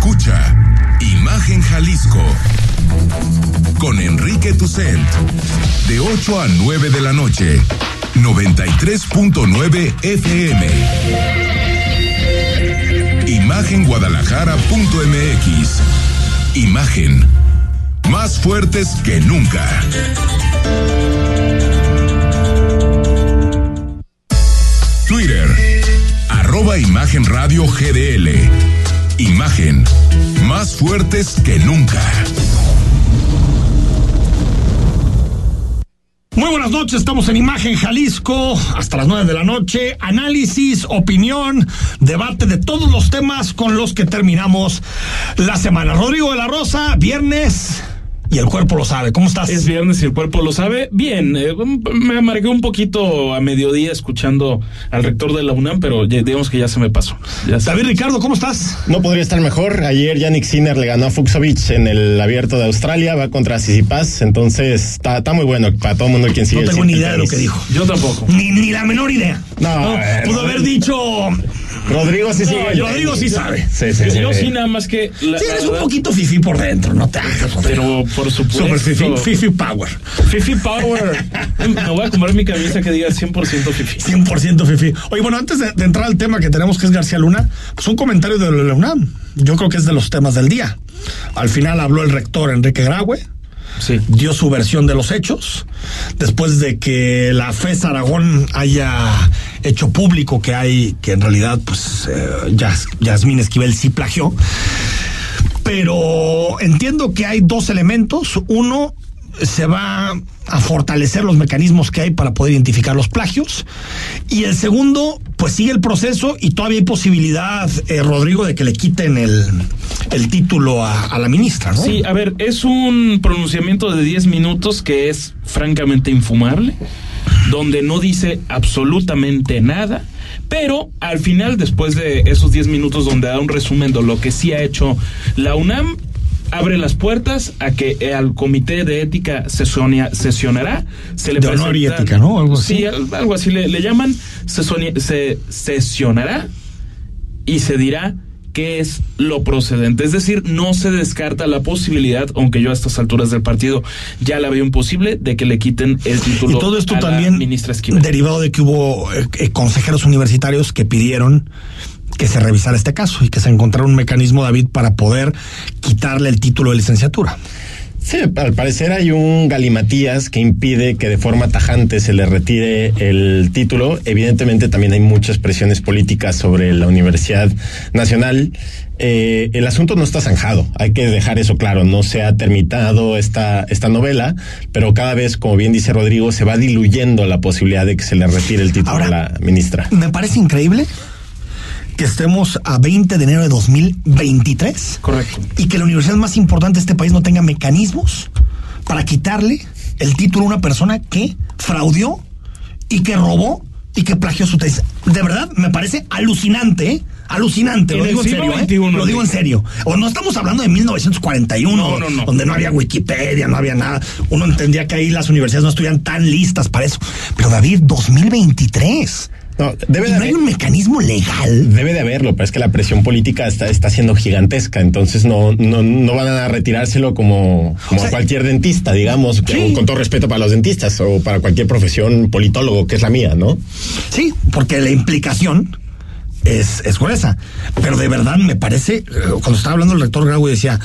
Escucha Imagen Jalisco con Enrique Tucent de 8 a 9 de la noche 93.9 FM Imagenguadalajara.mx Imagen más fuertes que nunca. Twitter, arroba Imagen Radio GDL. Imagen, más fuertes que nunca. Muy buenas noches, estamos en Imagen Jalisco hasta las nueve de la noche. Análisis, opinión, debate de todos los temas con los que terminamos la semana. Rodrigo de la Rosa, viernes y el cuerpo lo sabe. ¿Cómo estás? Es viernes y el cuerpo lo sabe. Bien, eh, me amargué un poquito a mediodía escuchando al rector de la UNAM, pero digamos que ya se me pasó. David Ricardo, ¿cómo estás? No podría estar mejor. Ayer Yannick Sinner le ganó a Fuxovic en el abierto de Australia, va contra Sisipas, entonces está, está muy bueno para todo el mundo quien sigue. No tengo ni idea de lo que dijo. Yo tampoco. Ni, ni la menor idea. No, no pudo haber dicho Rodrigo sí sigue. Rodrigo sí sabe. Sí, sí, Yo sí, nada más que. La, sí, eres un poquito fifi por dentro, no te hagas. Pero por supuesto. Super fifi, fifi power. Fifi power. Me voy a comprar mi camisa que diga 100% fifi. 100% fifi. Oye, bueno, antes de, de, entrar al tema que tenemos que es García Luna, pues un comentario de la UNAM. Yo creo que es de los temas del día. Al final habló el rector Enrique Graue Dio su versión de los hechos, después de que la FES Aragón haya hecho público que hay, que en realidad, pues, eh, Yas, Yasmín Esquivel sí plagió. Pero entiendo que hay dos elementos. Uno, se va a fortalecer los mecanismos que hay para poder identificar los plagios. Y el segundo, pues sigue el proceso y todavía hay posibilidad, eh, Rodrigo, de que le quiten el, el título a, a, la ministra, ¿no? Sí, a ver, es un pronunciamiento de 10 minutos que es francamente infumable, donde no dice absolutamente nada. Pero al final, después de esos 10 minutos donde da un resumen de lo que sí ha hecho la UNAM, abre las puertas a que al comité de ética sesonia, sesionará. Se le de honor y ética, ¿no? Algo así. Sí, algo así le, le llaman. Sesonia, se sesionará y se dirá qué es lo procedente. Es decir, no se descarta la posibilidad, aunque yo a estas alturas del partido ya la veo imposible, de que le quiten el título. Y todo esto a también la ministra Esquivel. derivado de que hubo eh, consejeros universitarios que pidieron que se revisara este caso y que se encontrara un mecanismo, David, para poder quitarle el título de licenciatura. Sí, al parecer hay un galimatías que impide que de forma tajante se le retire el título. Evidentemente también hay muchas presiones políticas sobre la Universidad Nacional. Eh, el asunto no está zanjado, hay que dejar eso claro, no se ha terminado esta, esta novela, pero cada vez, como bien dice Rodrigo, se va diluyendo la posibilidad de que se le retire el título Ahora, a la ministra. Me parece increíble que estemos a 20 de enero de 2023. Correcto. Y que la universidad más importante de este país no tenga mecanismos para quitarle el título a una persona que fraudió y que robó y que plagió su tesis. De verdad, me parece alucinante, ¿eh? Alucinante, lo digo en serio, ¿eh? Lo digo en serio. O no estamos hablando de 1941, no, no, no. donde no había Wikipedia, no había nada. Uno entendía que ahí las universidades no estuvieran tan listas para eso. Pero David, 2023. No, debe de no hay un mecanismo legal. Debe de haberlo, pero es que la presión política está, está siendo gigantesca, entonces no, no, no van a retirárselo como, como O sea, cualquier dentista, digamos, sí. con, con todo respeto para los dentistas o para cualquier profesión politólogo, que es la mía, ¿no? Sí, porque la implicación es, es gruesa. Pero de verdad me parece, eh, cuando estaba hablando el rector Grau decía,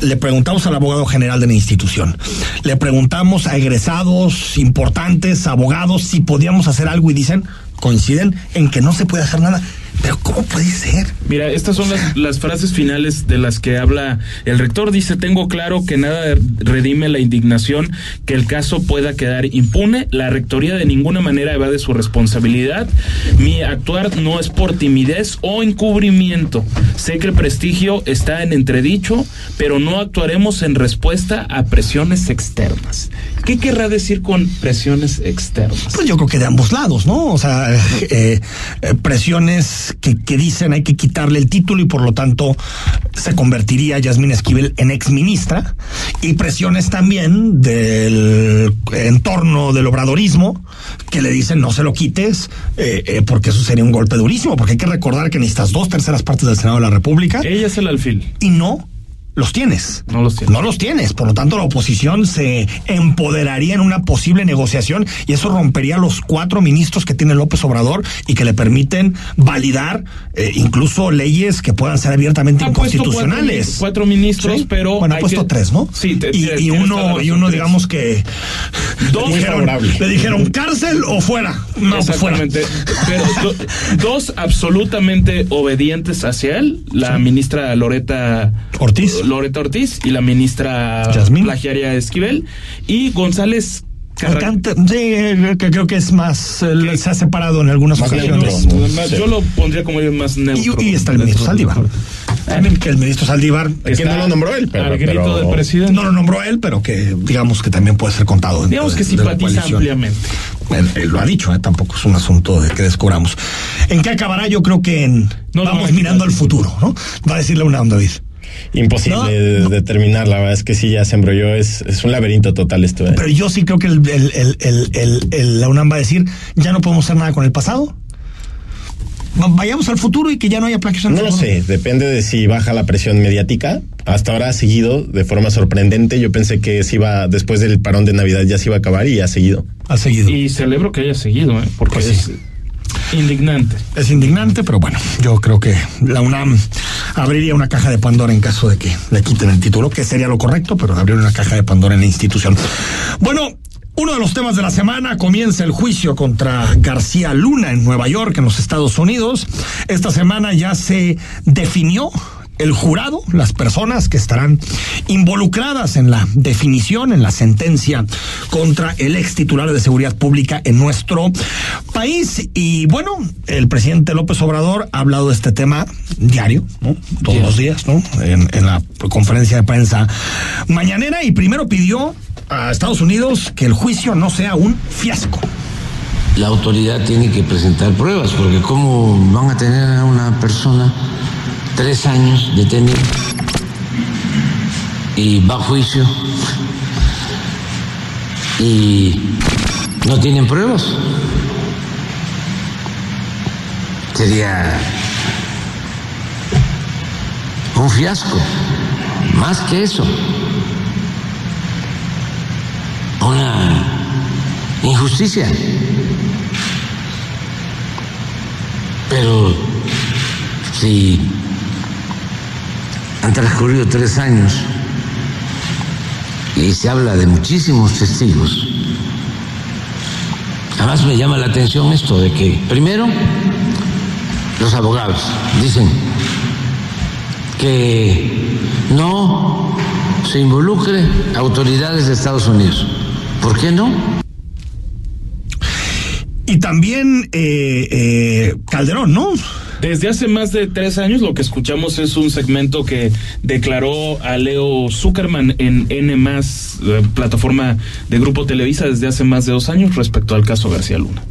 le preguntamos al abogado general de la institución, le preguntamos a egresados importantes, abogados, si podíamos hacer algo y dicen, coinciden en que no se puede hacer nada. Pero ¿cómo puede ser? Mira, estas son las, las, frases finales de las que habla el rector. Dice, tengo claro que nada redime la indignación, que el caso pueda quedar impune. La rectoría de ninguna manera evade su responsabilidad. Mi actuar no es por timidez o encubrimiento. Sé que el prestigio está en entredicho, pero no actuaremos en respuesta a presiones externas. ¿Qué querrá decir con presiones externas? Pues yo creo que de ambos lados, ¿no? O sea, eh, eh, presiones que, que dicen hay que quitarle el título y por lo tanto se convertiría Yasmín Esquivel en exministra y presiones también del entorno del obradorismo que le dicen no se lo quites eh, eh, porque eso sería un golpe durísimo porque hay que recordar que necesitas dos terceras partes del Senado de la República Ella es el alfil. y no los tienes. No los tienes. No los tienes. Por lo tanto, la oposición se empoderaría en una posible negociación y eso rompería los cuatro ministros que tiene López Obrador y que le permiten validar eh, incluso leyes que puedan ser abiertamente Ha inconstitucionales. cuatro, cuatro ministros, Sí. pero. Bueno, ha puesto que- tres, ¿no? Sí, te- y, uno, y uno tres. digamos que Dos le dijeron, le dijeron cárcel o fuera. No, pues fuera. Exactamente. Pero do- dos absolutamente obedientes hacia él, la ministra Loreta Ortiz. Loreta Ortiz y la ministra Yasmín. plagiaria Esquivel y González sí, eh, que creo que es más, eh, se ha separado en algunas ocasiones. Yo lo pondría como más neutro. Y, y está el ministro Saldívar. También que el ministro Saldívar Que no lo nombró él, pero. Al grito pero- del presidente. no lo nombró él, pero que digamos que también puede ser contado. Digamos de- que simpatiza ampliamente. Él, él lo ha dicho, ¿eh? tampoco es un asunto de que descubramos. ¿En qué acabará? Yo creo que en, No vamos mirando al futuro, ¿no? Va a decirle una onda, David. Imposible No, de no. determinar, la verdad es que sí, ya se embrolló, es, es un laberinto total esto. ¿eh? Pero yo sí creo que el, el- el- el- el- el- la UNAM va a decir, ya no podemos hacer nada con el pasado. Va- Vayamos al futuro y que ya no haya plagios No lo sé, depende de si baja la presión mediática. Hasta ahora ha seguido de forma sorprendente. Yo pensé que se iba, después del parón de Navidad ya se iba a acabar y ha seguido. Ha seguido. Y celebro que haya seguido, ¿eh? porque Pues es sí. Indignante. Es indignante, pero bueno, yo creo que la UNAM abriría una caja de Pandora en caso de que le quiten el título, que sería lo correcto, pero abrir una caja de Pandora en la institución. Bueno. Uno de los temas de la semana comienza el juicio contra García Luna en Nueva York, en los Estados Unidos. Esta semana ya se definió el jurado, las personas que estarán involucradas en la definición, en la sentencia contra el ex titular de Seguridad Pública en nuestro país. Y bueno, el presidente López Obrador ha hablado de este tema diario, ¿no? Todos los días, ¿no? En, en la conferencia de prensa mañanera y primero pidió a Estados Unidos que el juicio no sea un fiasco. la autoridad tiene que presentar pruebas, porque ¿cómo van a tener a una persona tres años detenida y va a juicio y no tienen pruebas? Sería un fiasco, más que eso, una injusticia. Pero si han transcurrido tres años y se habla de muchísimos testigos, además me llama la atención esto de que, primero, los abogados dicen que no se involucre autoridades de Estados Unidos. ¿Por qué no? Y también eh, eh, Calderón, ¿no? Desde hace más de tres años lo que escuchamos es un segmento que declaró a Leo Zuckerman en N eh, plataforma de Grupo Televisa desde hace más de dos años respecto al caso García Luna.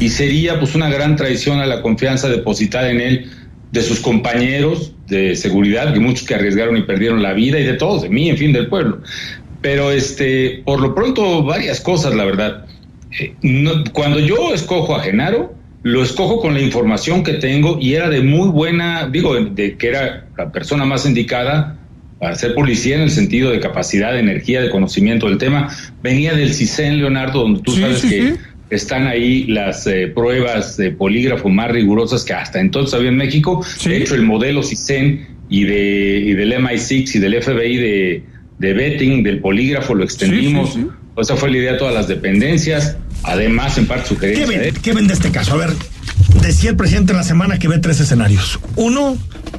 y sería pues una gran traición a la confianza depositada en él de sus compañeros de seguridad, que muchos que arriesgaron y perdieron la vida y de todos, de mí, en fin, del pueblo. Pero este, por lo pronto varias cosas, la verdad. Eh, cuando yo escojo a Genaro, lo escojo con la información que tengo y era de muy buena, digo, de que era la persona más indicada para ser policía en el sentido de capacidad, de energía, de conocimiento del tema. Venía del CISEN, Leonardo, donde tú Sí, sabes sí, que sí. están ahí las eh, pruebas de polígrafo más rigurosas que hasta entonces había en México. De hecho, el modelo CISEN y, de, y del MI6 y del FBI de, de betting, del polígrafo, lo extendimos. Esa fue la idea de todas las dependencias. Además, en parte ¿Qué sugerencia de ven, ¿Qué ven de este caso? A ver, decía el presidente en la semana que ve tres escenarios. Uno,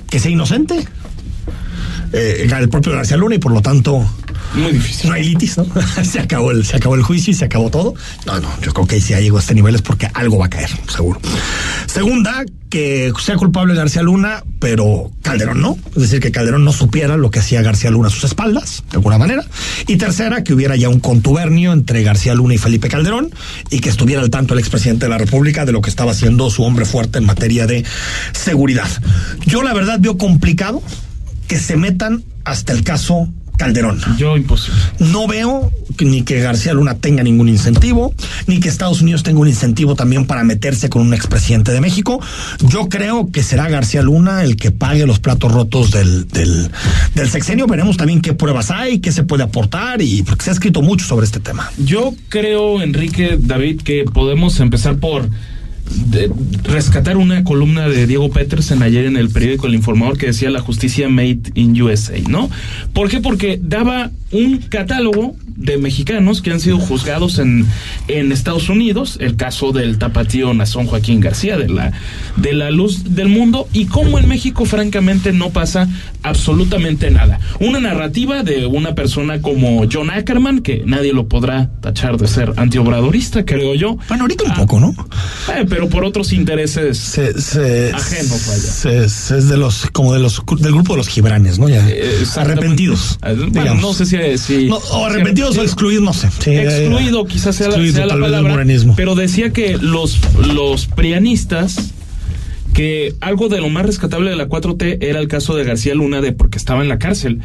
que sea inocente, eh, el propio García Luna, y por lo tanto Muy difícil. no hay litis, ¿no? se, acabó el, se acabó el juicio y se acabó todo. No, no, yo creo que si ya llegó a este nivel es porque algo va a caer, seguro. Segunda, que sea culpable García Luna, pero Calderón no. Es decir, que Calderón no supiera lo que hacía García Luna a sus espaldas, de alguna manera. Y tercera, que hubiera ya un contubernio entre García Luna y Felipe Calderón y que estuviera al tanto el expresidente de la República de lo que estaba haciendo su hombre fuerte en materia de seguridad. Yo la verdad veo complicado que se metan hasta el caso Calderón. Yo imposible. No veo ni que García Luna tenga ningún incentivo, ni que Estados Unidos tenga un incentivo también para meterse con un expresidente de México. Yo creo que será García Luna el que pague los platos rotos del, del, del sexenio. Veremos también qué pruebas hay, qué se puede aportar, y porque se ha escrito mucho sobre este tema. Yo creo, Enrique, David, que podemos empezar por de rescatar una columna de Diego Petersen ayer en el periódico El Informador que decía la justicia made in USA, ¿no? ¿Por qué? Porque daba un catálogo de mexicanos que han sido juzgados en, en Estados Unidos, el caso del tapatío Nazón Joaquín García, de la, de la luz del mundo, y cómo en México francamente no pasa absolutamente nada. Una narrativa de una persona como John Ackerman, que nadie lo podrá tachar de ser antiobradorista, creo yo. Bueno, ahorita un poco, ¿no? Eh, pero por otros intereses Se, se, ajenos, vaya. se- es de los, como de los, del grupo de los gibranes, ¿no? Ya, Eh, arrepentidos. Eh, Bueno, digamos. no sé si... si No, o arrepentidos o excluidos, no sé. Sí, excluido eh, quizás sea, la- excluido, sea la palabra, morenismo. pero decía que los, los prianistas que algo de lo más rescatable de la 4T era el caso de García Luna de porque estaba en la cárcel.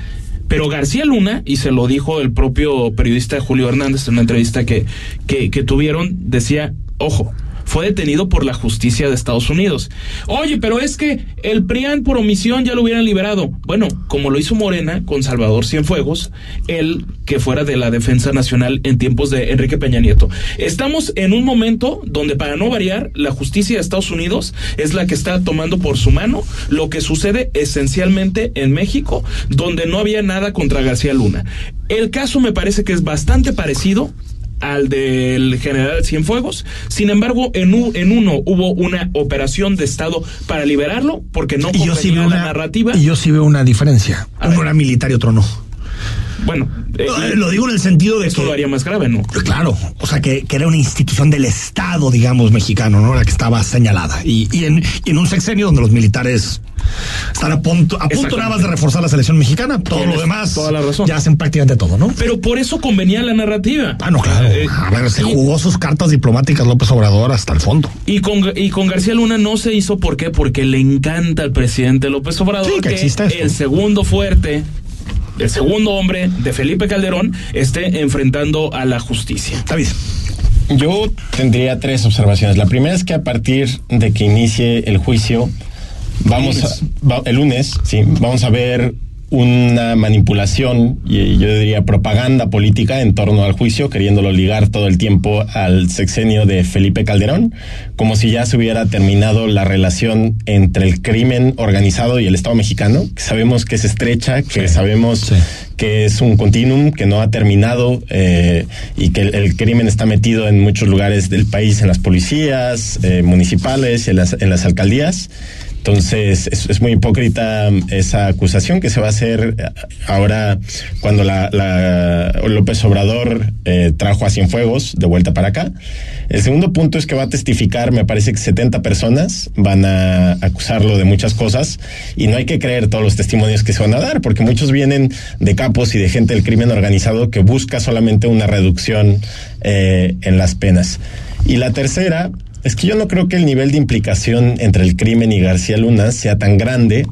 Pero García Luna, y se lo dijo el propio periodista Julio Hernández en una entrevista que, que, que tuvieron, decía, ojo, fue detenido por la justicia de Estados Unidos. Oye, pero es que el PRIAN por omisión ya lo hubieran liberado. Bueno, como lo hizo Morena con Salvador Cienfuegos, él que fuera de la Defensa Nacional en tiempos de Enrique Peña Nieto. Estamos en un momento donde, para no variar, la justicia de Estados Unidos es la que está tomando por su mano lo que sucede esencialmente en México, donde no había nada contra García Luna. El caso me parece que es bastante parecido al del general Cienfuegos. Sin embargo, en, u- en uno hubo una operación de Estado para liberarlo, porque no y yo sí veo la una narrativa. Y yo sí veo una diferencia. A Uno ver. era militar y otro no. Bueno, eh, Lo digo en el sentido de eso que. lo haría más grave, ¿no? Claro, o sea, que, que era una institución del Estado, digamos, mexicano, ¿no? La que estaba señalada. Y, y, en, y en un sexenio donde los militares están a punto, a punto nada más de reforzar la selección mexicana, todo lo demás toda la razón. ya hacen prácticamente todo, ¿no? Pero por eso convenía la narrativa. Ah, no, claro. Eh, A ver, se y- jugó sus cartas diplomáticas López Obrador hasta el fondo. Y con, y con García Luna no se hizo, ¿por qué? Porque le encanta al presidente López Obrador Sí, que exista esto. el segundo fuerte, el segundo hombre de Felipe Calderón esté enfrentando a la justicia. David. Yo tendría tres observaciones. La primera es que a partir de que inicie el juicio, vamos a, va- el lunes, sí, vamos a ver una manipulación y yo diría propaganda política en torno al juicio, queriéndolo ligar todo el tiempo al sexenio de Felipe Calderón, como si ya se hubiera terminado la relación entre el crimen organizado y el Estado mexicano, que sabemos que es estrecha, que sabemos Sí. que es un continuum que no ha terminado eh, y que el, el crimen está metido en muchos lugares del país, en las policías eh, municipales, en las, en las alcaldías. Entonces, es, es muy hipócrita mm, esa acusación que se va a hacer eh, ahora cuando la López Obrador eh, trajo a Cienfuegos de vuelta para acá. El segundo punto es que va a testificar, me parece que 70 personas van a acusarlo de muchas cosas y no hay que creer todos los testimonios que se van a dar, porque muchos vienen de capos y de gente del crimen organizado que busca solamente una reducción eh, en las penas. Y la tercera es que yo no creo que el nivel de implicación entre el crimen y García Luna sea tan grande.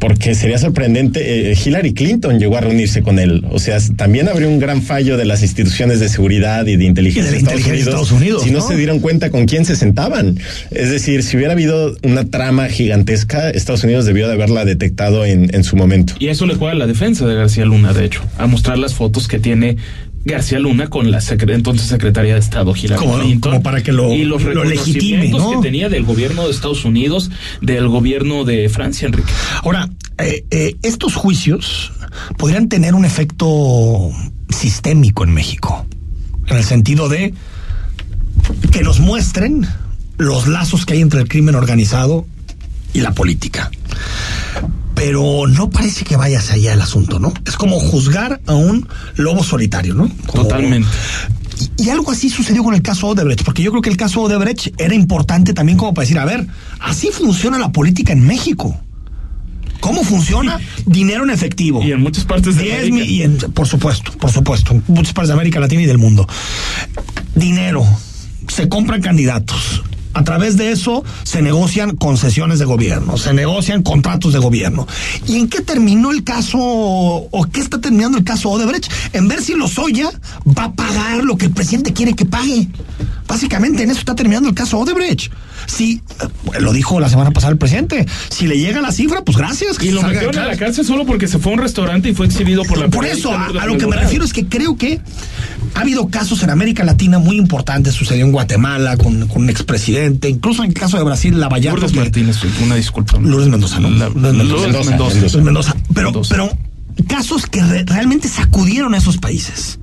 Porque sería sorprendente, eh, Hillary Clinton llegó a reunirse con él. O sea, también habría un gran fallo de las instituciones de seguridad y de inteligencia, Y de la inteligencia de Estados Unidos, si no, ¿no? se dieron cuenta con quién se sentaban. Es decir, si hubiera habido una trama gigantesca, Estados Unidos debió de haberla detectado en, en su momento. Y eso le juega a la defensa de García Luna, de hecho, a mostrar las fotos que tiene García Luna con la secre- entonces secretaria de Estado Hillary Como- Clinton. como para que lo- y los lo legitime, reconocimientos ¿no? que tenía del gobierno de Estados Unidos, del gobierno de Francia, Enrique. Ahora, eh, eh, estos juicios podrían tener un efecto sistémico en México, en el sentido de que nos muestren los lazos que hay entre el crimen organizado y la política. Pero no parece que vaya hacia allá el asunto, ¿no? Es como juzgar a un lobo solitario, ¿no? Como- Totalmente. Y algo así sucedió con el caso Odebrecht, porque yo creo que el caso Odebrecht era importante también como para decir, a ver, así funciona la política en México. ¿Cómo funciona? Dinero en efectivo. Y en muchas partes de 10 América. y en- por supuesto, por supuesto, en muchas partes de América Latina y del mundo. Dinero, se compran candidatos. A través de eso se negocian concesiones de gobierno, se negocian contratos de gobierno. ¿Y en qué terminó el caso o qué está terminando el caso Odebrecht? En ver si Lozoya va a pagar lo que el presidente quiere que pague. Básicamente en eso está terminando el caso Odebrecht. Si, eh, lo dijo la semana pasada el presidente, si le llega la cifra, pues gracias. que Y lo metieron a la cárcel. solo porque se fue a un restaurante y fue exhibido por la Por eso, a, Lourdes a lo que me refiero es que creo que ha habido casos en América Latina muy importantes. Sucedió en Guatemala con, con un expresidente, incluso en el caso de Brasil, Lavallato. Lourdes que- Martínez, una disculpa. Lourdes Mendoza, ¿no? La- Lourdes Mendoza. Lourdes Mendoza. Mendoza. Lourdes Mendoza. Pero, Mendoza. pero casos que re- realmente sacudieron a esos países.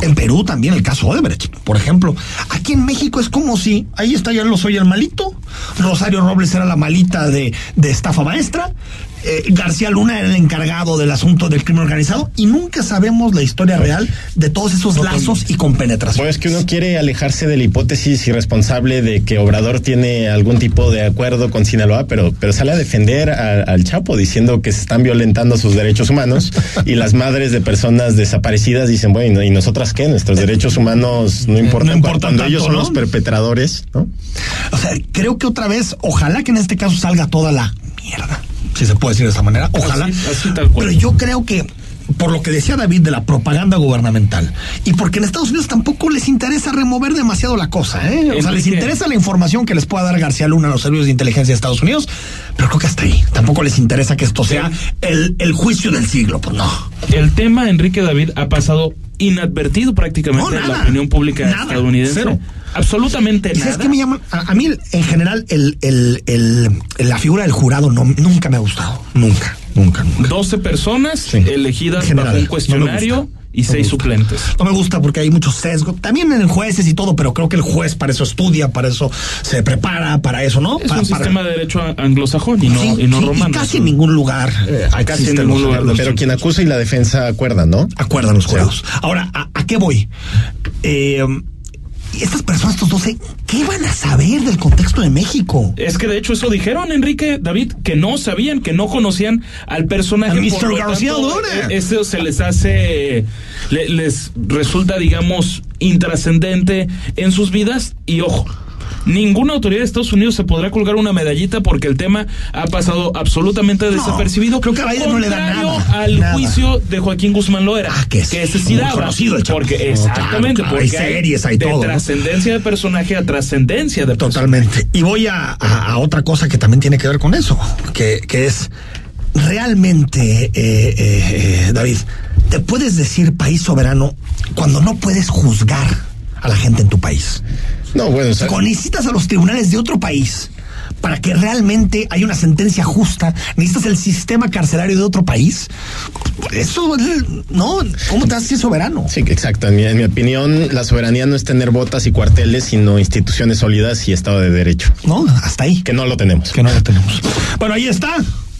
En Perú también el caso Odebrecht, por ejemplo. Aquí en México es como si, ahí está ya lo soy el malito, Rosario Robles era la malita de, de estafa maestra, eh, García Luna era el encargado del asunto del crimen organizado y nunca sabemos la historia real de todos esos lazos y compenetración. Pues es que uno quiere alejarse de la hipótesis irresponsable de que Obrador tiene algún tipo de acuerdo con Sinaloa, pero, pero sale a defender a- al Chapo diciendo que se están violentando sus derechos humanos y las madres de personas desaparecidas dicen, bueno, ¿y nosotras qué? Nuestros derechos humanos no importan, no importan cuando tanto, ellos son ¿no? los perpetradores, ¿no? O sea, creo que otra vez, ojalá que en este caso salga toda la mierda, si se puede decir de esa manera, ojalá. Así- así tal cual. Pero yo creo que por lo que decía David de la propaganda gubernamental y porque en Estados Unidos tampoco les interesa remover demasiado la cosa, ¿eh? O sea, les interesa la información que les pueda dar García Luna a los servicios de inteligencia de Estados Unidos, pero creo que hasta ahí. Tampoco les interesa que esto sea el, el juicio del siglo, pues no. El tema, Enrique David, ha pasado inadvertido prácticamente No, en la nada. opinión pública Nada. estadounidense. Cero. Absolutamente ¿Y sabes nada. qué me llama? A, a mí, en general, el, el, el- la figura del jurado no, nunca me ha gustado. Nunca, nunca, nunca. 12 personas Sí. elegidas En general, bajo un cuestionario. Y No seis gusta. suplentes. No me gusta porque hay mucho sesgo. También en jueces y todo, pero creo que el juez para eso estudia, para eso se prepara, para eso, ¿no? Es un para- sistema de derecho anglosajón y no, Sí, y no sí, romano. casi en ningún lugar. eh, Casi en ningún lugar. los- Pero quien acusa y la defensa acuerdan, ¿no? acuerdan los jurados. Ahora, ¿a, a qué voy? Eh, estas personas, estos 12, ¿qué van a saber del contexto de México? Es que de hecho eso dijeron, Enrique, David, que no sabían, que no conocían al personaje. Mr. García tanto, Luna. eh, Eso se les hace, le- les resulta, digamos, intrascendente en sus vidas. Y ojo, ninguna autoridad de Estados Unidos se podrá colgar una medallita porque el tema ha pasado absolutamente desapercibido. creo que a Biden no le da nada, al nada. juicio de Joaquín Guzmán Loera. Ah, que ese sí daba, conocido el. Porque, No, exactamente, claro, claro, hay porque series, hay de trascendencia de personaje a trascendencia de personaje. Totalmente. Y voy a, a- a otra cosa que también tiene que ver con eso, que, que es realmente, eh, eh, eh, David, te puedes decir país soberano cuando no puedes juzgar a la gente en tu país. No, bueno, o sea, Cuando necesitas a los tribunales de otro país para que realmente haya una sentencia justa, necesitas el sistema carcelario de otro país. Eso, no, ¿cómo te haces soberano? Sí, exacto. En mi, en mi opinión, la soberanía no es tener botas y cuarteles, sino instituciones sólidas y Estado de Derecho, ¿No? Hasta ahí. que no lo tenemos. Que no lo tenemos. Bueno, ahí está.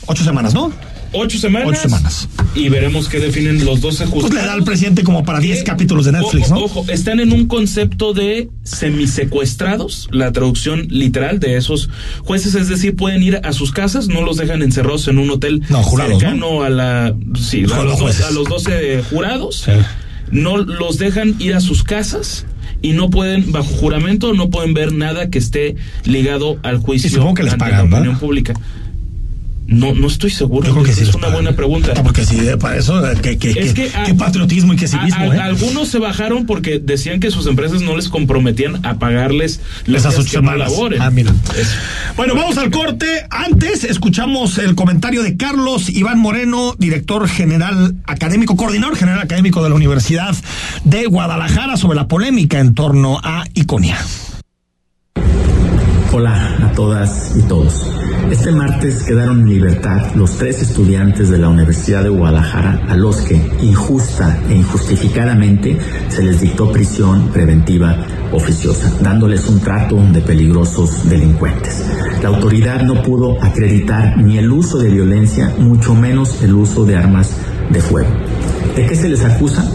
Ocho semanas, ¿no? Ocho semanas. Ocho semanas. Y veremos qué definen los 12 Pues juzgados. le da al presidente como para 10 Que, capítulos de Netflix, ojo, ¿no? Ojo, están en un concepto de semisecuestrados, la traducción literal de esos jueces, es decir, pueden ir a sus casas, no los dejan encerrados en un hotel No, jurados, cercano a la sí, a los, dos- jueces. a los 12 jurados. Sí. No los dejan ir a sus casas y no pueden, bajo juramento, no pueden ver nada que esté ligado al juicio Y supongo que les pagan, la opinión pública. No, no estoy seguro. Yo creo que sí. es una buena pregunta. Porque eh, para eso, eh, que, que, Es que- que a- qué patriotismo y qué civismo, A- a- ¿eh? Algunos se bajaron porque decían que sus empresas no les comprometían a pagarles los Esas ocho semanas. Ah, mira. Bueno, vamos al corte. Antes escuchamos el comentario de Carlos Iván Moreno, director general académico, coordinador general académico de la Universidad de Guadalajara sobre la polémica en torno a Iconia. Hola a todas y todos. Este martes quedaron en libertad los tres estudiantes de la Universidad de Guadalajara a los que injusta e injustificadamente se les dictó prisión preventiva oficiosa, dándoles un trato de peligrosos delincuentes. La autoridad no pudo acreditar ni el uso de violencia, mucho menos el uso de armas de fuego. ¿De qué se les acusa?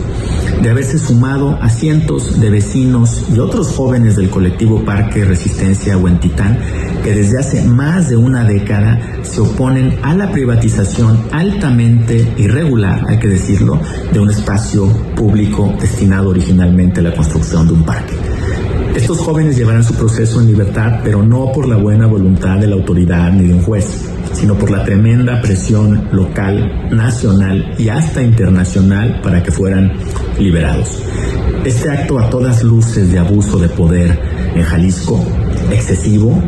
De haberse sumado a cientos de vecinos y otros jóvenes del colectivo Parque Resistencia Huentitán que desde hace más de una década se oponen a la privatización altamente irregular, hay que decirlo, de un espacio público destinado originalmente a la construcción de un parque. Estos jóvenes llevarán su proceso en libertad, pero no por la buena voluntad de la autoridad ni de un juez, sino por la tremenda presión local, nacional y hasta internacional para que fueran liberados. Este acto a todas luces de abuso de poder en Jalisco, excesivo,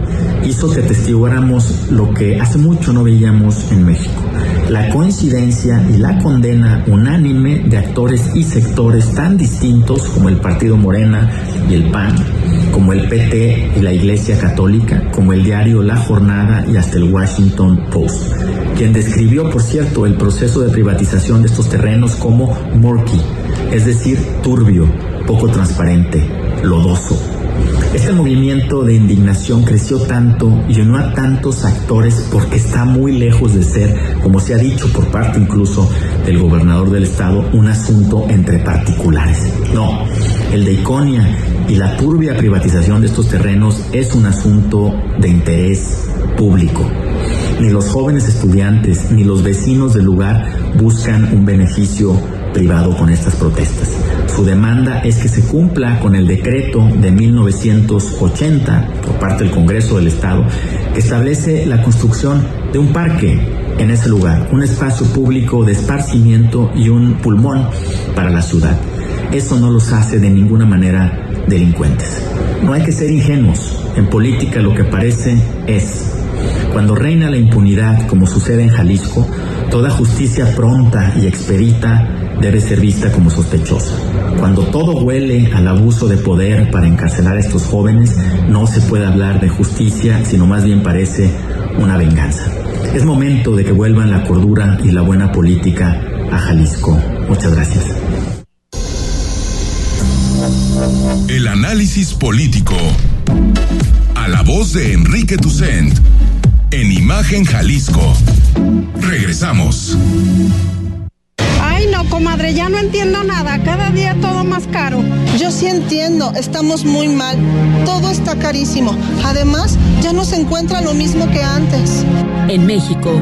hizo que testiguáramos lo que hace mucho no veíamos en México. La coincidencia y la condena unánime de actores y sectores tan distintos como el Partido Morena y el PAN, como el PT y la Iglesia Católica, como el diario La Jornada y hasta el Washington Post, quien describió, por cierto, el proceso de privatización de estos terrenos como murky, es decir, turbio, poco transparente, lodoso. Este movimiento de indignación creció tanto y unió a tantos actores porque está muy lejos de ser, como se ha dicho por parte incluso del gobernador del estado, un asunto entre particulares. No, el de Iconia y la turbia privatización de estos terrenos es un asunto de interés público. Ni los jóvenes estudiantes ni los vecinos del lugar buscan un beneficio privado con estas protestas. Su demanda es que se cumpla con el decreto de 1980 por parte del Congreso del Estado que establece la construcción de un parque en ese lugar, un espacio público de esparcimiento y un pulmón para la ciudad. Eso no los hace de ninguna manera delincuentes. No hay que ser ingenuos. En política lo que parece es, cuando reina la impunidad, como sucede en Jalisco, toda justicia pronta y expedita debe ser vista como sospechosa. Cuando todo huele al abuso de poder para encarcelar a estos jóvenes, no se puede hablar de justicia, sino más bien parece una venganza. Es momento de que vuelvan la cordura y la buena política a Jalisco. Muchas gracias. El análisis político. A la voz de Enrique Tucent. En Imagen Jalisco. Regresamos. Ay, no, comadre, ya no entiendo nada. Cada día todo más caro. Yo sí entiendo, estamos muy mal. Todo está carísimo. Además, ya no se encuentra lo mismo que antes. En México,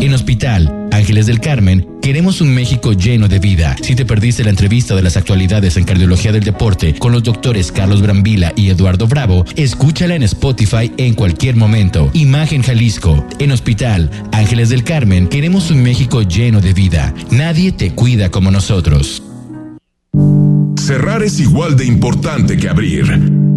En Hospital Ángeles del Carmen queremos un México lleno de vida. Si te perdiste la entrevista de las actualidades en cardiología del deporte con los doctores Carlos Brambila y Eduardo Bravo, escúchala en Spotify en cualquier momento. Imagen Jalisco. En Hospital Ángeles del Carmen queremos un México lleno de vida. Nadie te cuida como nosotros. Cerrar es igual de importante que abrir.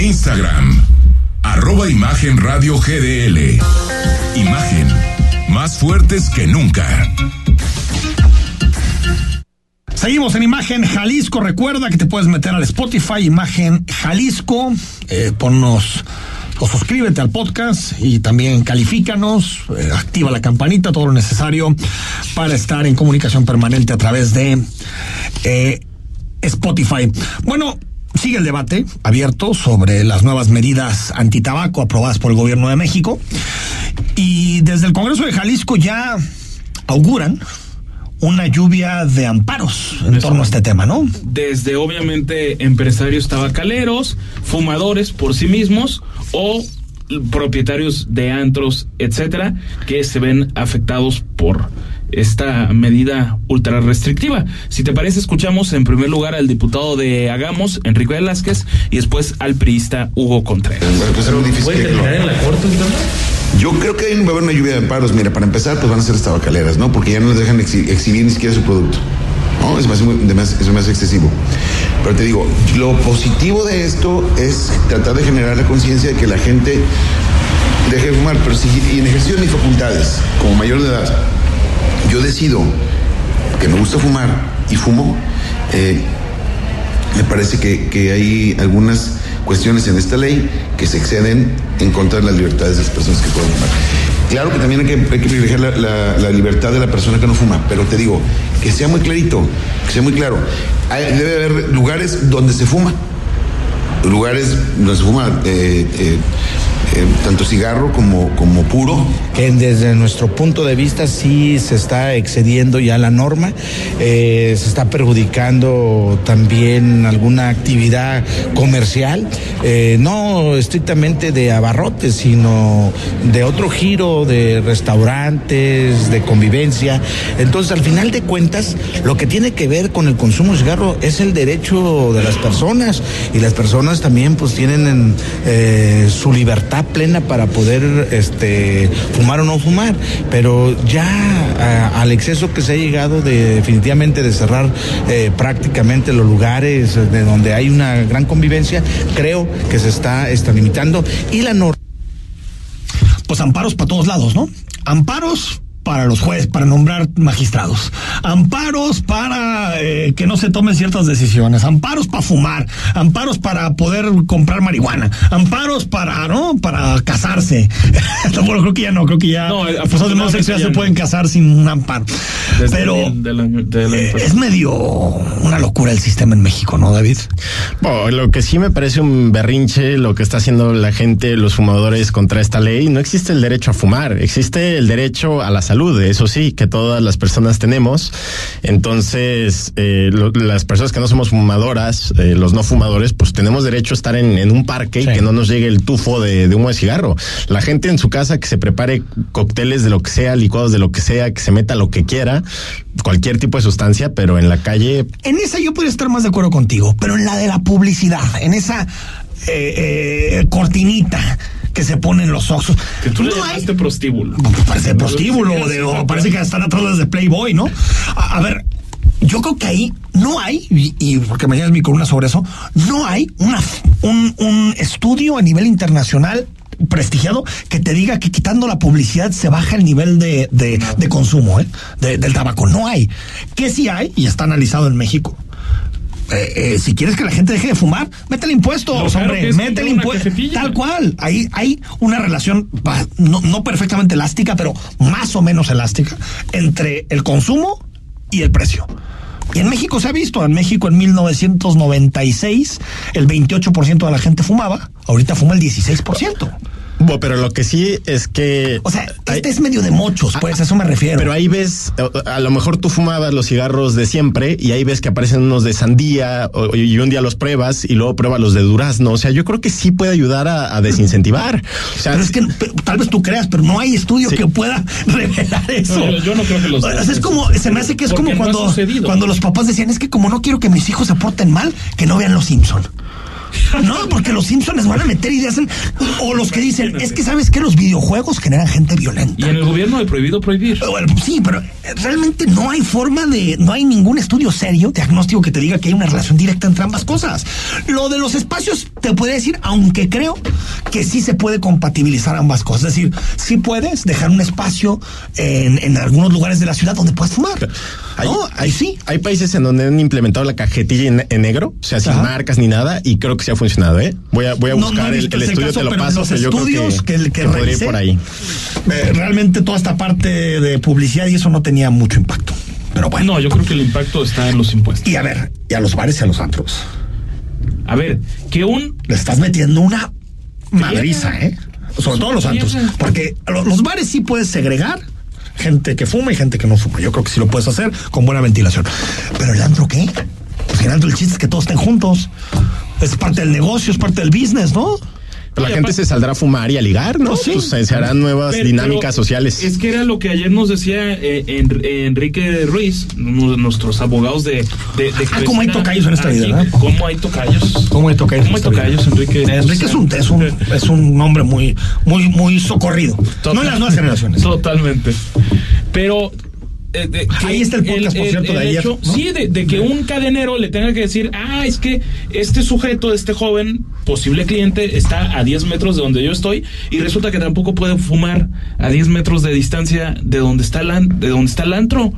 Instagram, arroba Imagen Radio GDL. Imagen, más fuertes que nunca. Seguimos en Imagen Jalisco. Recuerda que te puedes meter al Spotify Imagen Jalisco. Eh, ponnos o suscríbete al podcast y también califícanos, eh, activa la campanita, todo lo necesario para estar en comunicación permanente a través de eh, Spotify. Bueno, sigue el debate abierto sobre las nuevas medidas antitabaco aprobadas por el gobierno de México y desde el Congreso de Jalisco ya auguran una lluvia de amparos en torno a este tema, ¿no? Desde obviamente empresarios tabacaleros, fumadores por sí mismos o propietarios de antros, etcétera, que se ven afectados por esta medida ultra restrictiva. Si te parece, escuchamos en primer lugar al diputado de Hagamos, Enrique Velázquez, y después al priista Hugo Contreras. Pues muy ¿Puede terminar en la corte entonces? Yo creo que va a haber una lluvia de amparos. Mira, para empezar, pues van a ser las tabacaleras, ¿no? Porque ya no les dejan exhibir ni siquiera su producto. ¿no? Es más, es más excesivo. Pero te digo, lo positivo de esto es tratar de generar la conciencia de que la gente deje de fumar, pero si en ejercicio de mis facultades, como mayor de edad, yo decido que me gusta fumar y fumo, eh, me parece que, hay algunas cuestiones en esta ley que se exceden en contra de las libertades de las personas que pueden fumar. Claro que también hay que, privilegiar la, libertad de la persona que no fuma, pero te digo, que sea muy clarito, que sea muy claro. debe haber lugares donde se fuma, lugares donde se fuma eh, eh, eh, tanto cigarro como, como puro. Que desde nuestro punto de vista sí se está excediendo ya la norma, eh, se está perjudicando también alguna actividad comercial, eh, no estrictamente de abarrotes, sino de otro giro de restaurantes, de convivencia. Entonces, al final de cuentas, lo que tiene que ver con el consumo de cigarro es el derecho de las personas y las personas también pues tienen su libertad plena para poder este, fumar o no fumar, pero ya al exceso que se ha llegado de definitivamente de cerrar eh, prácticamente los lugares de donde hay una gran convivencia, creo que se está, está limitando y la norma. Pues amparos para todos lados, ¿no? Amparos para los jueces, para nombrar magistrados, amparos para eh, que no se tomen ciertas decisiones, amparos para fumar, amparos para poder comprar marihuana, amparos para, ¿no? Para casarse. bueno, creo que ya no, creo que ya no, a de no ya se pueden casar sin un amparo. Pero eh, es medio una locura el sistema en México, ¿no, David? Bueno, lo que sí me parece un berrinche lo que está haciendo la gente, los fumadores contra esta ley, no existe el derecho a fumar, existe el derecho a la salud, eso sí, que todas las personas tenemos. Entonces, eh, las personas que no somos fumadoras, eh, los no fumadores, pues tenemos derecho a estar en, un parque y que no nos llegue el tufo de, humo de cigarro. La gente en su casa que se prepare cócteles de lo que sea, licuados de lo que sea, que se meta lo que quiera, cualquier tipo de sustancia, pero en la calle. En esa yo podría estar más de acuerdo contigo, pero en la de la publicidad, en esa eh, cortinita que se ponen los ojos. Que tú le llamaste prostíbulo. Parece prostíbulo, parece que están atrás de Playboy, ¿no? A, ver, yo creo que ahí no hay, y, porque mañana es mi columna sobre eso, no hay una, un, estudio a nivel internacional prestigiado que te diga que quitando la publicidad se baja el nivel de, de, consumo ¿eh? del tabaco. No hay. Que sí hay, y está analizado en México, eh, eh, si quieres que la gente deje de fumar, métele impuestos, hombre, métele impuestos. Tal cual. Ahí hay una relación no, perfectamente elástica, pero más o menos elástica entre el consumo y el precio. Y en México se ha visto, en México en 1996 el 28% de la gente fumaba, ahorita fuma el 16%. Bueno, pero lo que sí es que. O sea, este es medio de mochos, pues, a eso me refiero. Pero ahí ves, a lo mejor tú fumabas los cigarros de siempre y ahí ves que aparecen unos de sandía y un día los pruebas y luego pruebas los de durazno. O sea, yo creo que sí puede ayudar a, desincentivar. pero es que tal vez tú creas, pero no hay estudio que pueda revelar eso. yo no creo que los. O sea, es como, se me hace que es como cuando, cuando los papás decían, es que como no quiero que mis hijos se porten mal, que no vean los Simpson. No, porque los Simpsons van a meter ideas en, o los que dicen, es que sabes que los videojuegos generan gente violenta. Y en el gobierno hay prohibido prohibir. sí, pero realmente no hay forma de, no hay ningún estudio serio, diagnóstico que te diga que hay una relación directa entre ambas cosas. Lo de los espacios te puede decir, aunque creo que sí se puede compatibilizar ambas cosas. Es decir, sí puedes dejar un espacio en, algunos lugares de la ciudad donde puedes fumar. ahí sí. Hay países en donde han implementado la cajetilla en, negro, o sea, sin marcas ni nada, y creo que se ha funcionado, ¿eh? Voy a, voy a buscar el, estudio, te lo paso, los estudios que, que, que, por ahí. Eh, realmente toda esta parte de publicidad y eso no tenía mucho impacto. Pero bueno. No, yo creo que el impacto está en los impuestos. Y a ver, y a los bares y a los antros. A ver, que un... Le estás metiendo una madriza, ¿eh? Sobre todo los antros. Porque los bares sí puedes segregar gente que fuma y gente que no fuma. Yo creo que sí lo puedes hacer con buena ventilación. Pero el antro, ¿qué? Pues el antro el chiste es que todos estén juntos. Es parte del negocio, es parte del business, ¿no? la gente se saldrá a fumar y a ligar, ¿no? Pues sí. Pues se harán nuevas Pero- dinámicas pero sociales. Es que era lo que ayer nos decía eh, En- Enrique Ruiz, uno de nuestros abogados de. de, de Ah, cómo hay tocayos en esta vida, Aquí, ¿verdad? ¿Cómo hay tocayos? ¿Cómo hay tocayos? ¿Cómo hay tocayos, Enrique? Enrique es un, es un, es un hombre muy, muy, muy socorrido. No en las nuevas generaciones. Totalmente. Pero. Eh, de- Ahí está el podcast, por cierto, de ayer, hecho- ¿no? Sí, de, de que un cadenero le tenga que decir, ah, es que este sujeto, este joven, posible cliente, está a 10 metros de donde yo estoy y resulta que tampoco puede fumar a 10 metros de distancia de donde está el, de donde está el antro.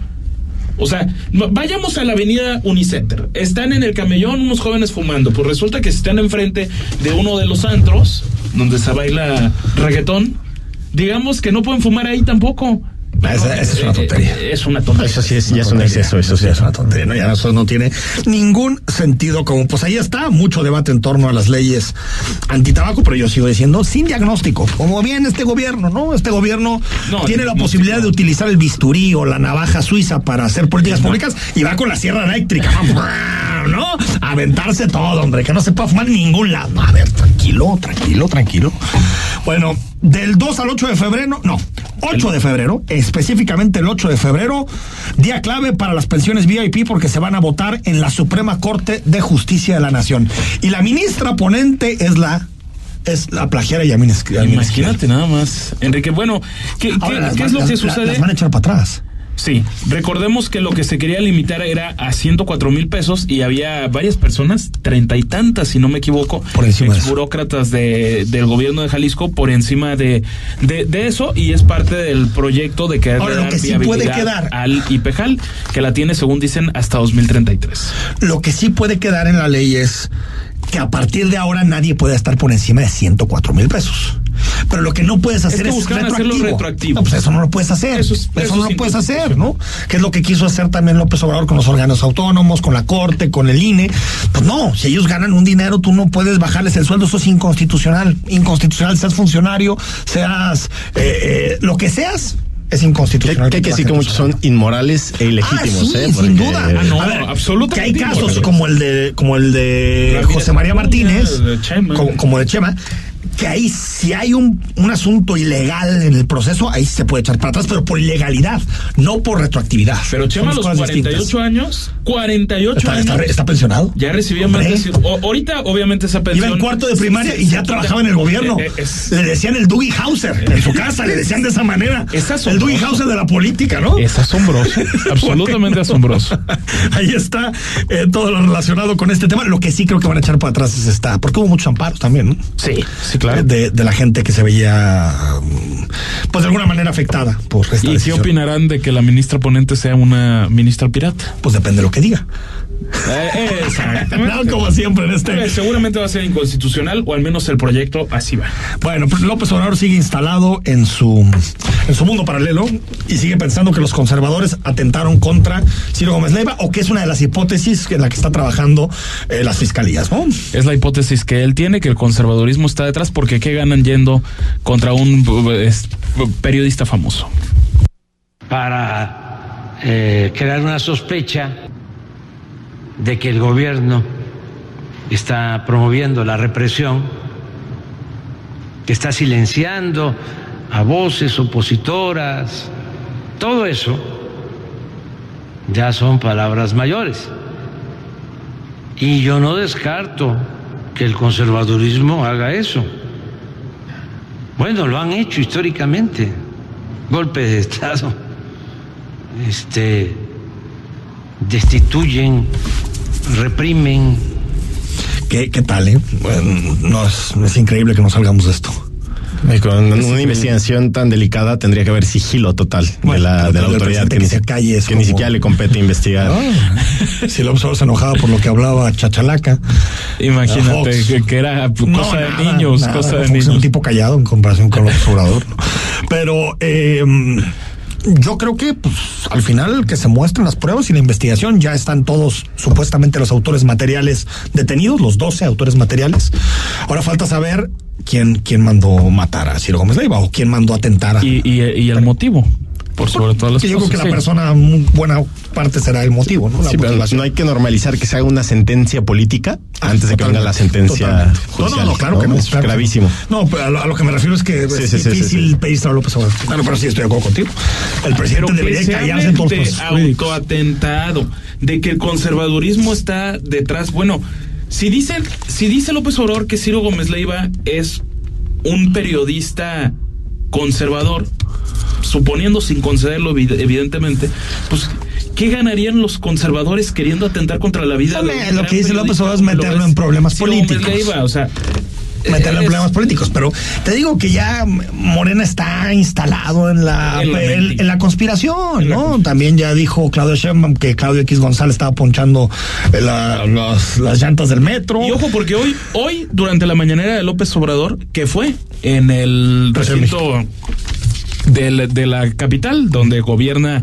O sea, vayamos a la avenida Unicenter. Están en el camellón unos jóvenes fumando. Pues resulta que si están enfrente de uno de los antros, donde se baila reggaetón, digamos que no pueden fumar ahí tampoco. Ah, Esa, esa es una tontería. Es una tontería. Eso sí es, ya es un tontería. exceso, eso sí. es una tontería, ¿no? Ya eso no tiene ningún sentido como, pues ahí está, mucho debate en torno a las leyes antitabaco, pero yo sigo diciendo, sin diagnóstico, como bien este gobierno, ¿no? Este gobierno No, tiene la posibilidad de utilizar el bisturí o la navaja suiza para hacer políticas públicas y va con la sierra eléctrica, ¿no? A aventarse todo, hombre, que no se pueda fumar en ningún lado. A ver, tranquilo, tranquilo, tranquilo. Bueno, del 2 al 8 de febrero, no, 8 de febrero, específicamente el 8 de febrero, día clave para las pensiones VIP porque se van a votar en la Suprema Corte de Justicia de la Nación. Y la ministra ponente es la es la plagiara Yamina Esquivel. Imagínate nada más. Enrique, bueno, ¿qué, qué- Ahora, las qué van- es lo que las- sucede? Las van a echar para atrás. Sí, recordemos que lo que se quería limitar era a 104 mil pesos y había varias personas, treinta y tantas, si no me equivoco, Por encima burócratas de, del gobierno de Jalisco por encima de, de, de eso y es parte del proyecto de que Ahora, lo que sí puede quedar- al IPEJAL, que la tiene, según dicen, hasta 2033. Lo que sí puede quedar en la ley es que a partir de ahora nadie puede estar por encima de 104 mil pesos. Pero lo que no puedes hacer que es, buscaban hacerlo retroactivo. retroactivo. No, pues eso no lo puedes hacer. Eso es- no es lo puedes hacer. ¿no? Que es lo que quiso hacer también López Obrador con los órganos autónomos, con la Corte, con el INE. Pues no, si ellos ganan un dinero, tú no puedes bajarles el sueldo. Eso es inconstitucional. Inconstitucional, seas funcionario, seas eh, eh, lo que seas. Es Que, inconstitucional. que hay que decir que muchos son inmorales e ilegítimos, Ah, sí, ¿eh? sin duda. Ah, no, A ver, absolutamente Que hay casos como el de como el de José María Martínez, como, como de Chema, que ahí si hay un, un asunto ilegal en el proceso, ahí se puede echar para atrás, pero por ilegalidad, no por retroactividad. Pero Chema a los cosas 48 distintas. años, 48 Está, años. está- está pensionado. Ya recibía más de o- ahorita, obviamente, esa pensión. Iba en cuarto de primaria Sí, y ya sí, trabajaba en el gobierno. Eh, eh, es- le decían el Dougie Hauser en su casa, le decían de esa manera. Es el. Dougie Hauser de la política, ¿no? Es asombroso, absolutamente asombroso. Ahí está eh, todo lo relacionado con este tema. Lo que sí creo que van a echar para atrás es esta, porque hubo muchos amparos también, ¿no? Sí, sí, claro. De, de la gente que se veía, pues de alguna manera afectada por esta ¿Y qué opinarán de que la ministra ponente sea una ministra pirata? Pues depende de lo que diga. Eh, exactamente. No, como siempre en este. Eh, Seguramente va a ser inconstitucional, o al menos el proyecto así va. Bueno, pues López Obrador sigue instalado en su, en su mundo paralelo y sigue pensando que los conservadores atentaron contra Ciro Gómez Leiva o que es una de las hipótesis en la que está trabajando eh, las fiscalías, ¿no? Es la hipótesis que él tiene, que el conservadurismo está detrás, porque ¿qué ganan yendo contra un es- periodista famoso? para eh, crear una sospecha de que el gobierno está promoviendo la represión, que está silenciando a voces opositoras, todo eso ya son palabras mayores. Y yo no descarto que el conservadurismo haga eso. Bueno, lo han hecho históricamente. Golpe de Estado. Este destituyen, reprimen. ¿Qué, qué tal, eh? Bueno, no, es, es increíble que no salgamos de esto. Y Con una investigación tan delicada tendría que haber sigilo total de la, de la autoridad que, ni, se calle que ni siquiera le compete investigar. Ah, si López Obrador se enojaba por lo que hablaba Chachalaca. Imagínate que, que era cosa No, de nada, niños, nada, cosa de es un niños. tipo callado en comparación con López Obrador. Pero eh, yo creo que pues, al final que se muestren las pruebas y la investigación ya están todos supuestamente los autores materiales detenidos, los 12 autores materiales. Ahora falta saber quién, quién mandó matar a Ciro Gómez Leiva o quién mandó atentar a... Y, y- y el motivo. Por sobre todas las Que yo creo cosas. que la persona, buena parte será el motivo, ¿no? La Sí, pero no hay que normalizar que se haga una sentencia política antes de que venga la sentencia judicial. No, no, no, claro que no. Es claro que no. gravísimo. No, pero a lo, a lo que me refiero es que Sí, es difícil sí, sí. pedirse a López Obrador. Claro, pero sí estoy de acuerdo contigo. El presidente Pero debería se callarse en todos los autoatentado, de que el conservadurismo está detrás. Bueno, si dice, si dice López Obrador que Ciro Gómez Leiva es un periodista conservador, suponiendo sin concederlo evi- evidentemente, pues ¿qué ganarían los conservadores queriendo atentar contra la vida? Hombre, de un lo que dice López Obrador es meterlo en problemas políticos. Leiva? O sea, meterle en problemas políticos, pero te digo que ya Morena está instalado en la En la en, conspiración, ¿no? También ya dijo Claudio Sheinbaum que Claudio X González estaba ponchando la- los- las llantas del metro. Y ojo, porque hoy, hoy, durante la mañanera de López Obrador, que fue en el Pues recinto del- de la capital, donde gobierna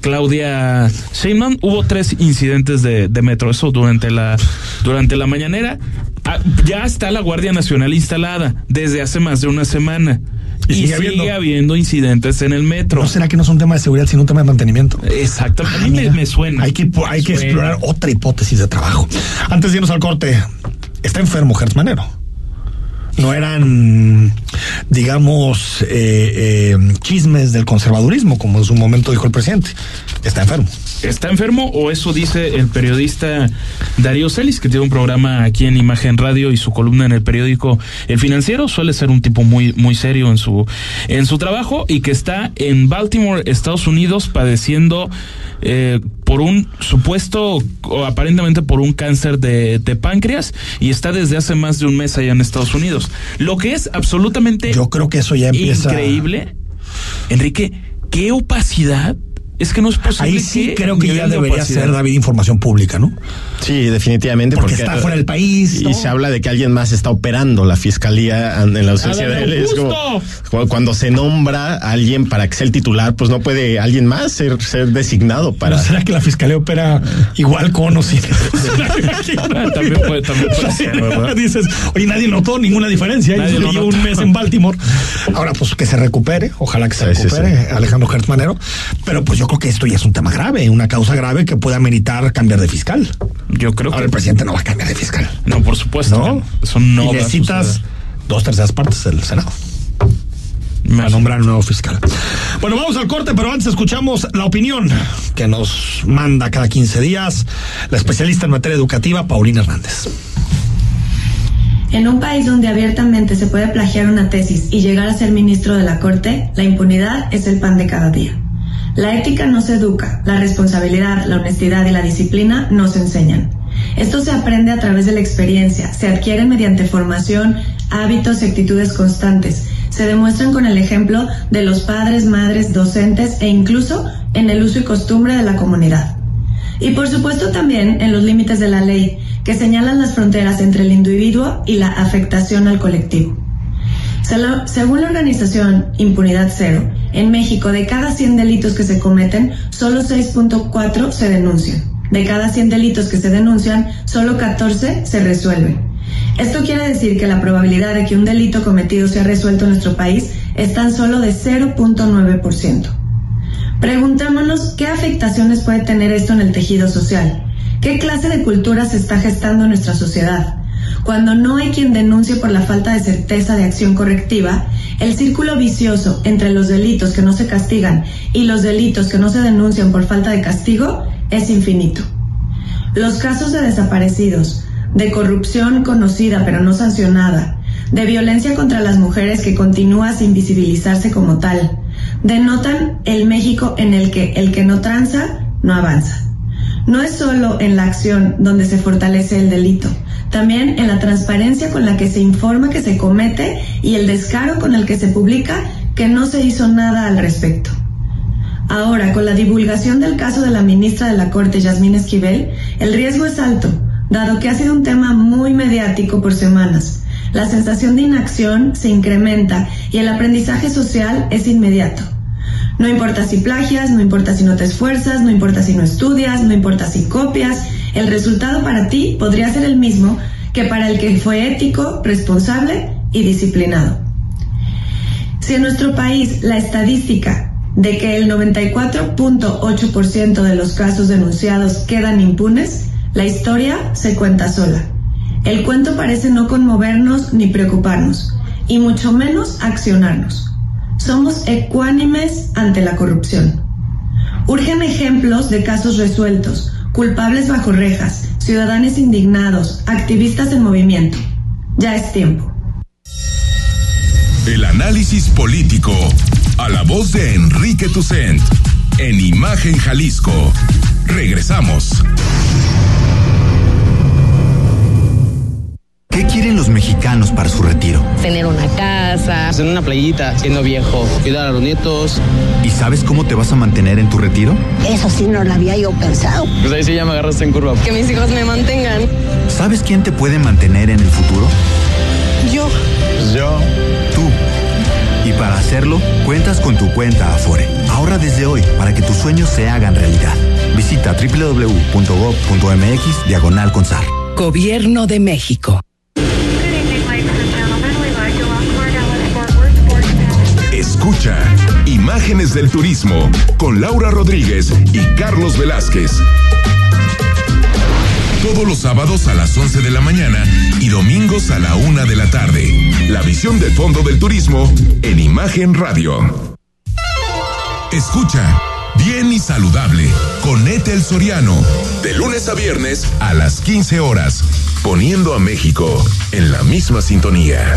Claudia Sheinbaum, hubo tres incidentes de, de metro. Eso durante la, durante la mañanera. Ah, ya está la Guardia Nacional instalada desde hace más de una semana. Y Y, sigue sigue, habiendo. incidentes en el metro. ¿No será que no es un tema de seguridad, sino un tema de mantenimiento? Exactamente. Ah, a mí me, mira. me suena. Hay que, hay que explorar otra hipótesis de trabajo. Antes de irnos al corte, está enfermo Gertz Manero. No eran, digamos, eh, eh, chismes del conservadurismo, como en su momento dijo el presidente. Está enfermo. ¿Está enfermo o eso dice el periodista Darío Celis, que tiene un programa aquí en Imagen Radio y su columna en el periódico El Financiero? Suele ser un tipo muy, muy serio en su, en su trabajo y que está en Baltimore, Estados Unidos, padeciendo eh, por un supuesto o aparentemente por un cáncer de, de páncreas y está desde hace más de un mes allá en Estados Unidos. Lo que es absolutamente Yo creo que eso ya empieza. increíble, Enrique, qué opacidad. Es que no es posible. Ahí sí creo que ya de debería opacidad. ser, David, información pública, ¿no? Sí, definitivamente. Porque está fuera del país, Y ¿no? se habla de que alguien más está operando la fiscalía en la ausencia de él. Es como, cuando se nombra a alguien para que sea el titular, pues no puede alguien más ser, ser designado para. ¿Pero será que la fiscalía opera igual con o sin? También puede- también puede ser, ¿verdad? Dices, oye, nadie notó ninguna diferencia. Nadie Yo un mes en Baltimore. Ahora, pues que se recupere. Ojalá que se Sí, sí, recupere Alejandro Gertz Manero. Pero pues yo creo que esto ya es un tema grave, una causa grave que pueda meritar cambiar de fiscal. Yo creo Ahora que el presidente no va a cambiar de fiscal. no, por supuesto. ¿No? Eso no y a necesitas dos terceras partes del Senado. Imagínate. nombrar un nuevo fiscal. Bueno, vamos al corte, pero antes escuchamos la opinión que nos manda cada 15 días la especialista en materia educativa, Paulina Hernández. En un país donde abiertamente se puede plagiar una tesis y llegar a ser ministro de la Corte, la impunidad es el pan de cada día. La ética no se educa, la responsabilidad, la honestidad y la disciplina no se enseñan. Esto se aprende a través de la experiencia, se adquiere mediante formación, hábitos y actitudes constantes, se demuestran con el ejemplo de los padres, madres, docentes e incluso en el uso y costumbre de la comunidad. Y por supuesto también en los límites de la ley, que señalan las fronteras entre el individuo y la afectación al colectivo. Según la organización Impunidad Cero, en México de cada 100 delitos que se cometen, solo 6.4 se denuncian. De cada 100 delitos que se denuncian, solo 14 se resuelven. Esto quiere decir que la probabilidad de que un delito cometido sea resuelto en nuestro país es tan solo de 0.9%. Preguntémonos qué afectaciones puede tener esto en el tejido social. ¿Qué clase de cultura se está gestando en nuestra sociedad? Cuando no hay quien denuncie por la falta de certeza de acción correctiva, el círculo vicioso entre los delitos que no se castigan y los delitos que no se denuncian por falta de castigo es infinito. Los casos de desaparecidos, de corrupción conocida pero no sancionada, de violencia contra las mujeres que continúa sin visibilizarse como tal, denotan el México en el que el que no tranza no avanza. No es solo en la acción donde se fortalece el delito, también en la transparencia con la que se informa que se comete y el descaro con el que se publica que no se hizo nada al respecto. Ahora, con la divulgación del caso de la ministra de la Corte, Yasmín Esquivel, el riesgo es alto, dado que ha sido un tema muy mediático por semanas. La sensación de inacción se incrementa y el aprendizaje social es inmediato. No importa si plagias, no importa si no te esfuerzas, no importa si no estudias, no importa si copias, el resultado para ti podría ser el mismo que para el que fue ético, responsable y disciplinado. Si en nuestro país la estadística de que el 94.8% de los casos denunciados quedan impunes, la historia se cuenta sola. El cuento parece no conmovernos ni preocuparnos, y mucho menos accionarnos. Somos ecuánimes ante la corrupción. Urgen ejemplos de casos resueltos, culpables bajo rejas, ciudadanos indignados, activistas en movimiento. Ya es tiempo. El análisis político a la voz de Enrique Tucent en Imagen Jalisco. Regresamos. ¿Qué quieren los mexicanos para su retiro? Tener una casa. En una playita, siendo viejo, cuidar a los nietos. ¿Y sabes cómo te vas a mantener en tu retiro? Eso sí no lo había yo pensado. Pues ahí sí ya me agarraste en curva. Que mis hijos me mantengan. ¿Sabes quién te puede mantener en el futuro? Yo. Pues yo. Tú. Y para hacerlo, cuentas con tu cuenta Afore. Ahorra desde hoy para que tus sueños se hagan realidad. Visita www.gov.mx diagonal. Gobierno de México. Escucha Imágenes del Turismo con Laura Rodríguez y Carlos Velázquez. Todos los sábados a las 11 de la mañana y domingos a la una de la tarde. La visión de fondo del turismo en Imagen Radio. Escucha Bien y Saludable con Etel Soriano. De lunes a viernes a las 15 horas. Poniendo a México en la misma sintonía.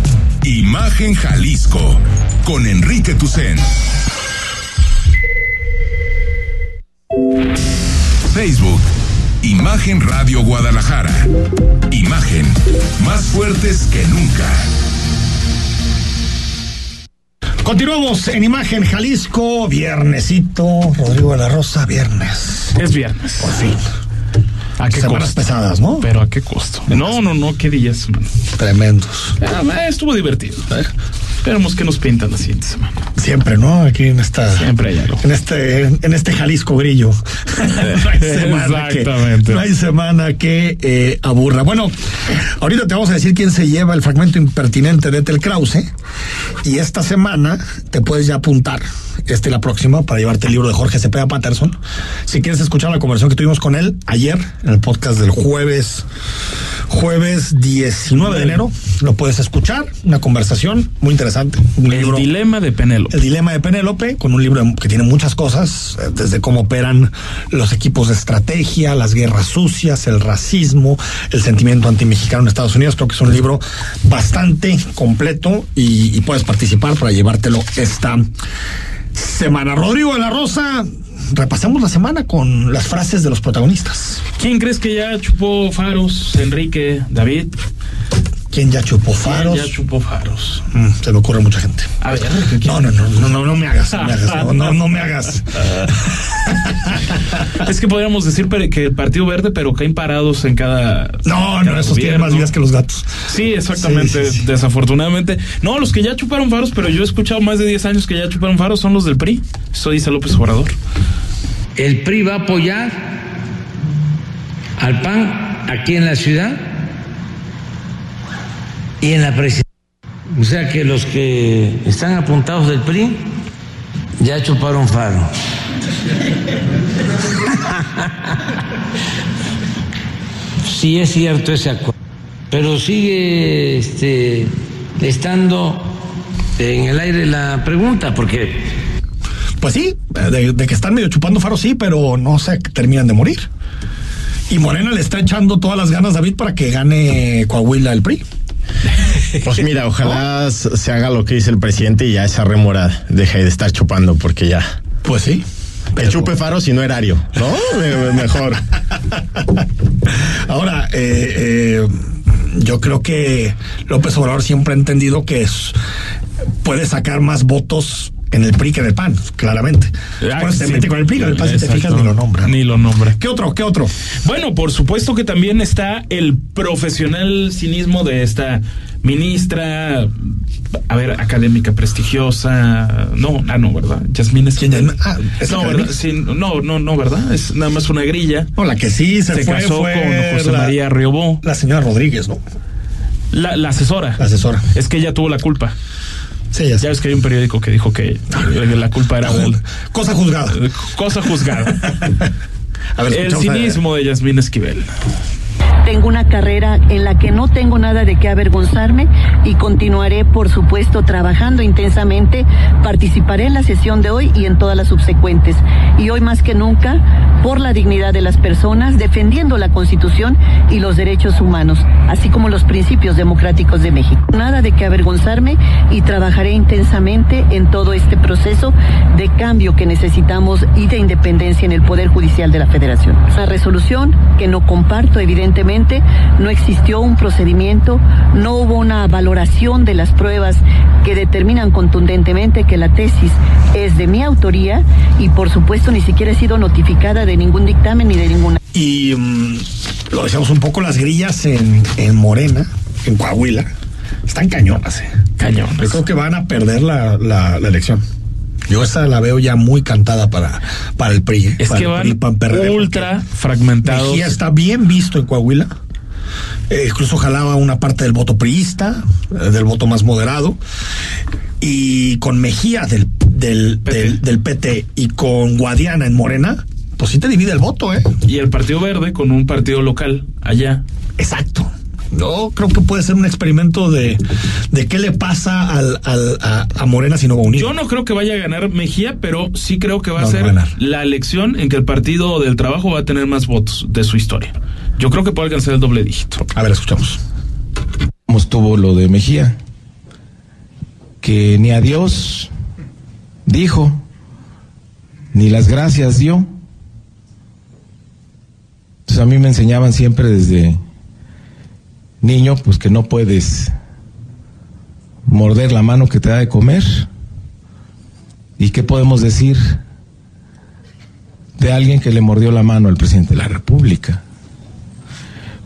Imagen Jalisco con Enrique Tucen. Facebook, Imagen Radio Guadalajara. Imagen, más fuertes que nunca. Continuamos en Imagen Jalisco, viernesito, Rodrigo de la Rosa, viernes. Es viernes. Por fin. ¿A qué Semanas costo? pesadas, ¿no? Pero ¿a qué costo? No, no, no, qué días, man. Tremendos. Ah, eh, estuvo divertido. Esperemos que nos pintan la siguiente semana. Siempre, ¿no? Aquí en esta. Siempre hay algo. En este, en este Jalisco grillo. no hay semana que, Exactamente. no hay semana que eh, aburra. Bueno, ahorita te vamos a decir quién se lleva el fragmento impertinente de Tel Krause. Y esta semana te puedes ya apuntar, este y la próxima, para llevarte el libro de Jorge Cepeda Patterson. Si quieres escuchar la conversación que tuvimos con él ayer, en el podcast del jueves, jueves 19 de enero, lo puedes escuchar. Una conversación muy interesante. Un El libro. dilema de Penélope. El dilema de Penélope, con un libro que tiene muchas cosas, eh, desde cómo operan los equipos de estrategia, las guerras sucias, el racismo, el sentimiento antimexicano en Estados Unidos. Creo que es un libro bastante completo y, y puedes participar para llevártelo esta semana. Rodrigo de la Rosa, repasamos la semana con las frases de los protagonistas. ¿Quién crees que ya chupó faros? Enrique, David. ¿Quién ya chupó faros? ¿Quién ya chupó faros? Mm, se me ocurre mucha gente. A ver, No, no, no, no, no, no me hagas, no me hagas, no, no, no me hagas. es que podríamos decir que el Partido Verde, pero caen parados en cada. No, en no, cada esos tienen más vidas que los gatos. Sí, exactamente, Sí, sí, sí. desafortunadamente. No, los que ya chuparon faros, pero yo he escuchado más de 10 años que ya chuparon faros son los del PRI. Eso dice López Obrador. El PRI va a apoyar al PAN aquí en la ciudad y en la presidencia. O sea que los que están apuntados del PRI ya chuparon faro. Sí es cierto ese acuerdo, pero sigue este, estando en el aire la pregunta, porque Pues sí, de, que están medio chupando faro, sí, pero no se terminan de morir. Y Morena le está echando todas las ganas, David, para que gane Coahuila el PRI. Pues mira, ojalá se haga lo que dice el presidente y ya esa remora deje de estar chupando, porque ya. Pues sí. Que chupe faro si no erario, ¿no? Me- Mejor. Ahora, eh, eh, yo creo que López Obrador siempre ha entendido que es- puede sacar más votos en el PRI que en el PAN, claramente. Por eso se sí. mete con el PRI, con el PAN, si te fijas, ni lo nombra. Ni lo nombra. ¿Qué otro? ¿Qué otro? Bueno, por supuesto que también está el profesional cinismo de esta ministra, a ver, académica prestigiosa. No, ah, no, ¿verdad? Yasmín es. Ah, ¿es no, académica? ¿verdad? Sí, no, no, no, ¿verdad? Es nada más una grilla. No, la que sí se, fue casó fue con José la- María Riobó. La señora Rodríguez, ¿no? La, la asesora. La asesora. Es que ella tuvo la culpa. Sí, ya, Ya ves que hay un periódico que dijo que la culpa era. Cosa juzgada. Cosa juzgada. A ver, el a- cinismo de Yasmín Esquivel. Tengo una carrera en la que no tengo nada de qué avergonzarme y continuaré, por supuesto, trabajando intensamente. Participaré en la sesión de hoy y en todas las subsecuentes. Y hoy más que nunca, por la dignidad de las personas, defendiendo la Constitución y los derechos humanos, así como los principios democráticos de México. Nada de qué avergonzarme y trabajaré intensamente en todo este proceso de cambio que necesitamos y de independencia en el Poder Judicial de la Federación. Una resolución que no comparto, evidentemente, no existió un procedimiento, no hubo una valoración de las pruebas que determinan contundentemente que la tesis es de mi autoría y, por supuesto, ni siquiera he sido notificada de ningún dictamen ni de ninguna. Y mm, lo decíamos un poco, las grillas en, en Morena, en Coahuila, están cañonas. Eh. Cañonas. Yo creo que van a perder la, la, la elección. Yo esta la veo ya muy cantada para, para el PRI. Es para que el van PRI, PAN, PRD, ultra fragmentados. Mejía está bien visto en Coahuila. Eh, incluso jalaba una parte del voto priista, eh, del voto más moderado. Y con Mejía del, del, del, del PT y con Guadiana en Morena, pues sí te divide el voto, ¿eh? Y el Partido Verde con un partido local allá. Exacto. Yo creo que puede ser un experimento de, de qué le pasa al, al- a, a Morena si no va unido. Yo no creo que vaya a ganar Mejía, pero sí creo que va No, a no ser va a la elección en que el Partido del Trabajo va a tener más votos de su historia. Yo creo que puede alcanzar el doble dígito. A ver, escuchamos. Como estuvo lo de Mejía, que ni a Dios dijo, ni las gracias dio. Entonces a mí me enseñaban siempre desde niño, pues que no puedes morder la mano que te da de comer. ¿Y qué podemos decir de alguien que le mordió la mano al presidente de la República?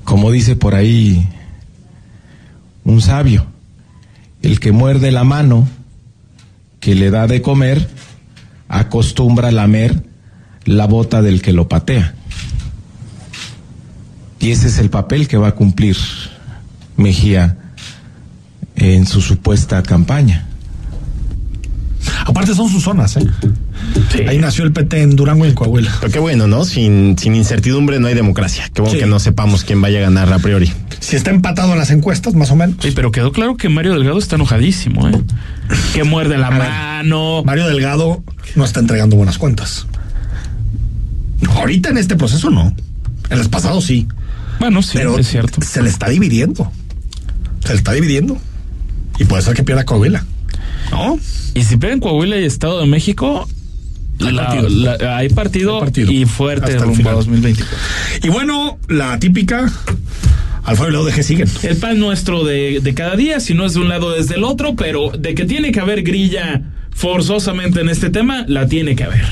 Como dice por ahí un sabio, el que muerde la mano que le da de comer, acostumbra a lamer la bota del que lo patea. Y ese es el papel que va a cumplir Mejía en su supuesta campaña. Aparte son sus zonas, ¿eh? Ahí nació el PT en Durango y en Coahuila. Pero qué bueno, ¿no? Sin, sin incertidumbre no hay democracia. Qué bueno Sí. que no sepamos quién vaya a ganar a priori. Si está empatado en las encuestas, más o menos. Sí, pero quedó claro que Mario Delgado está enojadísimo, ¿eh? Que muerde la A ver, mano. Mario Delgado no está entregando buenas cuentas. Ahorita en este proceso no. En los pasados sí. Bueno, sí, Pero es cierto. se le está dividiendo. Se le está dividiendo. Y puede ser que pierda Coahuila. ¿No? Y si pierden Coahuila y Estado de México, Hay la- partido. la- hay partido, Hay partido. y fuerte Hasta el rumbo final. a 2024. Y bueno, la típica. Alfaro y la ODG siguen. El pan nuestro de, de cada día, si no es de un lado es del otro, pero de que tiene que haber grilla forzosamente en este tema, la tiene que haber.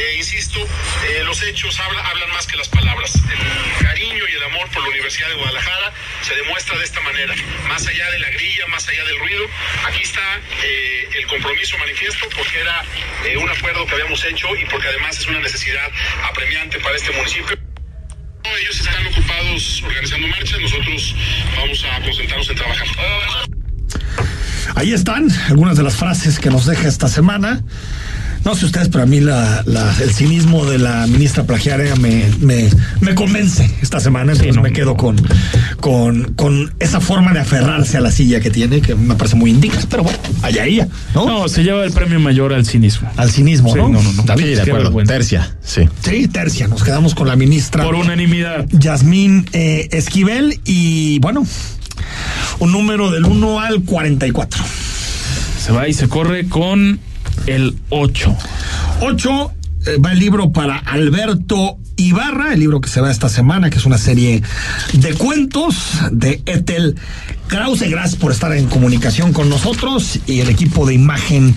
Eh, insisto, eh, los hechos habla- hablan más que las palabras. El cariño y el amor por la Universidad de Guadalajara se demuestra de esta manera. Más allá de la grilla, más allá del ruido, aquí está eh, el compromiso manifiesto porque era un acuerdo que habíamos hecho y porque además es una necesidad apremiante para este municipio. Ellos están ocupados organizando marchas, nosotros vamos a concentrarnos en trabajar. Ahí están algunas de las frases que nos deja esta semana. No sé ustedes, pero a mí la, la- el cinismo de la ministra plagiaria me, me, me convence esta semana. Entonces me quedo con, con, con esa forma de aferrarse a la silla que tiene, que me parece muy indigna. Pero bueno, allá ella, ¿no? No, se lleva el premio mayor al cinismo. Al cinismo, Sí, ¿no? no, no, no. David, Sí, de acuerdo. Tercia, sí. Sí, tercia. Nos quedamos con la ministra. Por unanimidad. Yasmín eh, Esquivel y bueno, un número del 1 al 44. Se va y se corre con el 8. 8 eh, va el libro para Alberto Ibarra, el libro que se va esta semana, que es una serie de cuentos de Ethel Krause. Gracias por estar en comunicación con nosotros y el equipo de Imagen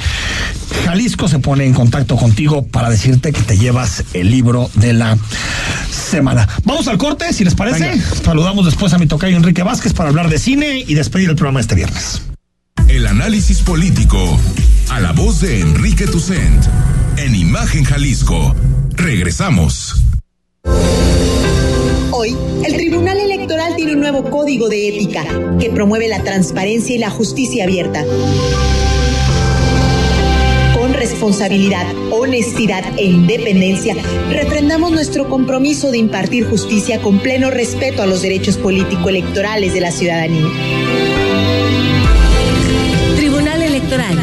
Jalisco se pone en contacto contigo para decirte que te llevas el libro de la semana. Vamos al corte, si les parece. Saludamos después a mi tocayo Enrique Vázquez para hablar de cine y despedir el programa este viernes. El análisis político a la voz de Enrique Tucent en Imagen Jalisco. Regresamos. Hoy, el Tribunal Electoral tiene un nuevo código de ética que promueve la transparencia y la justicia abierta. Con responsabilidad, honestidad e independencia, refrendamos nuestro compromiso de impartir justicia con pleno respeto a los derechos político-electorales de la ciudadanía. Tribunal Electoral.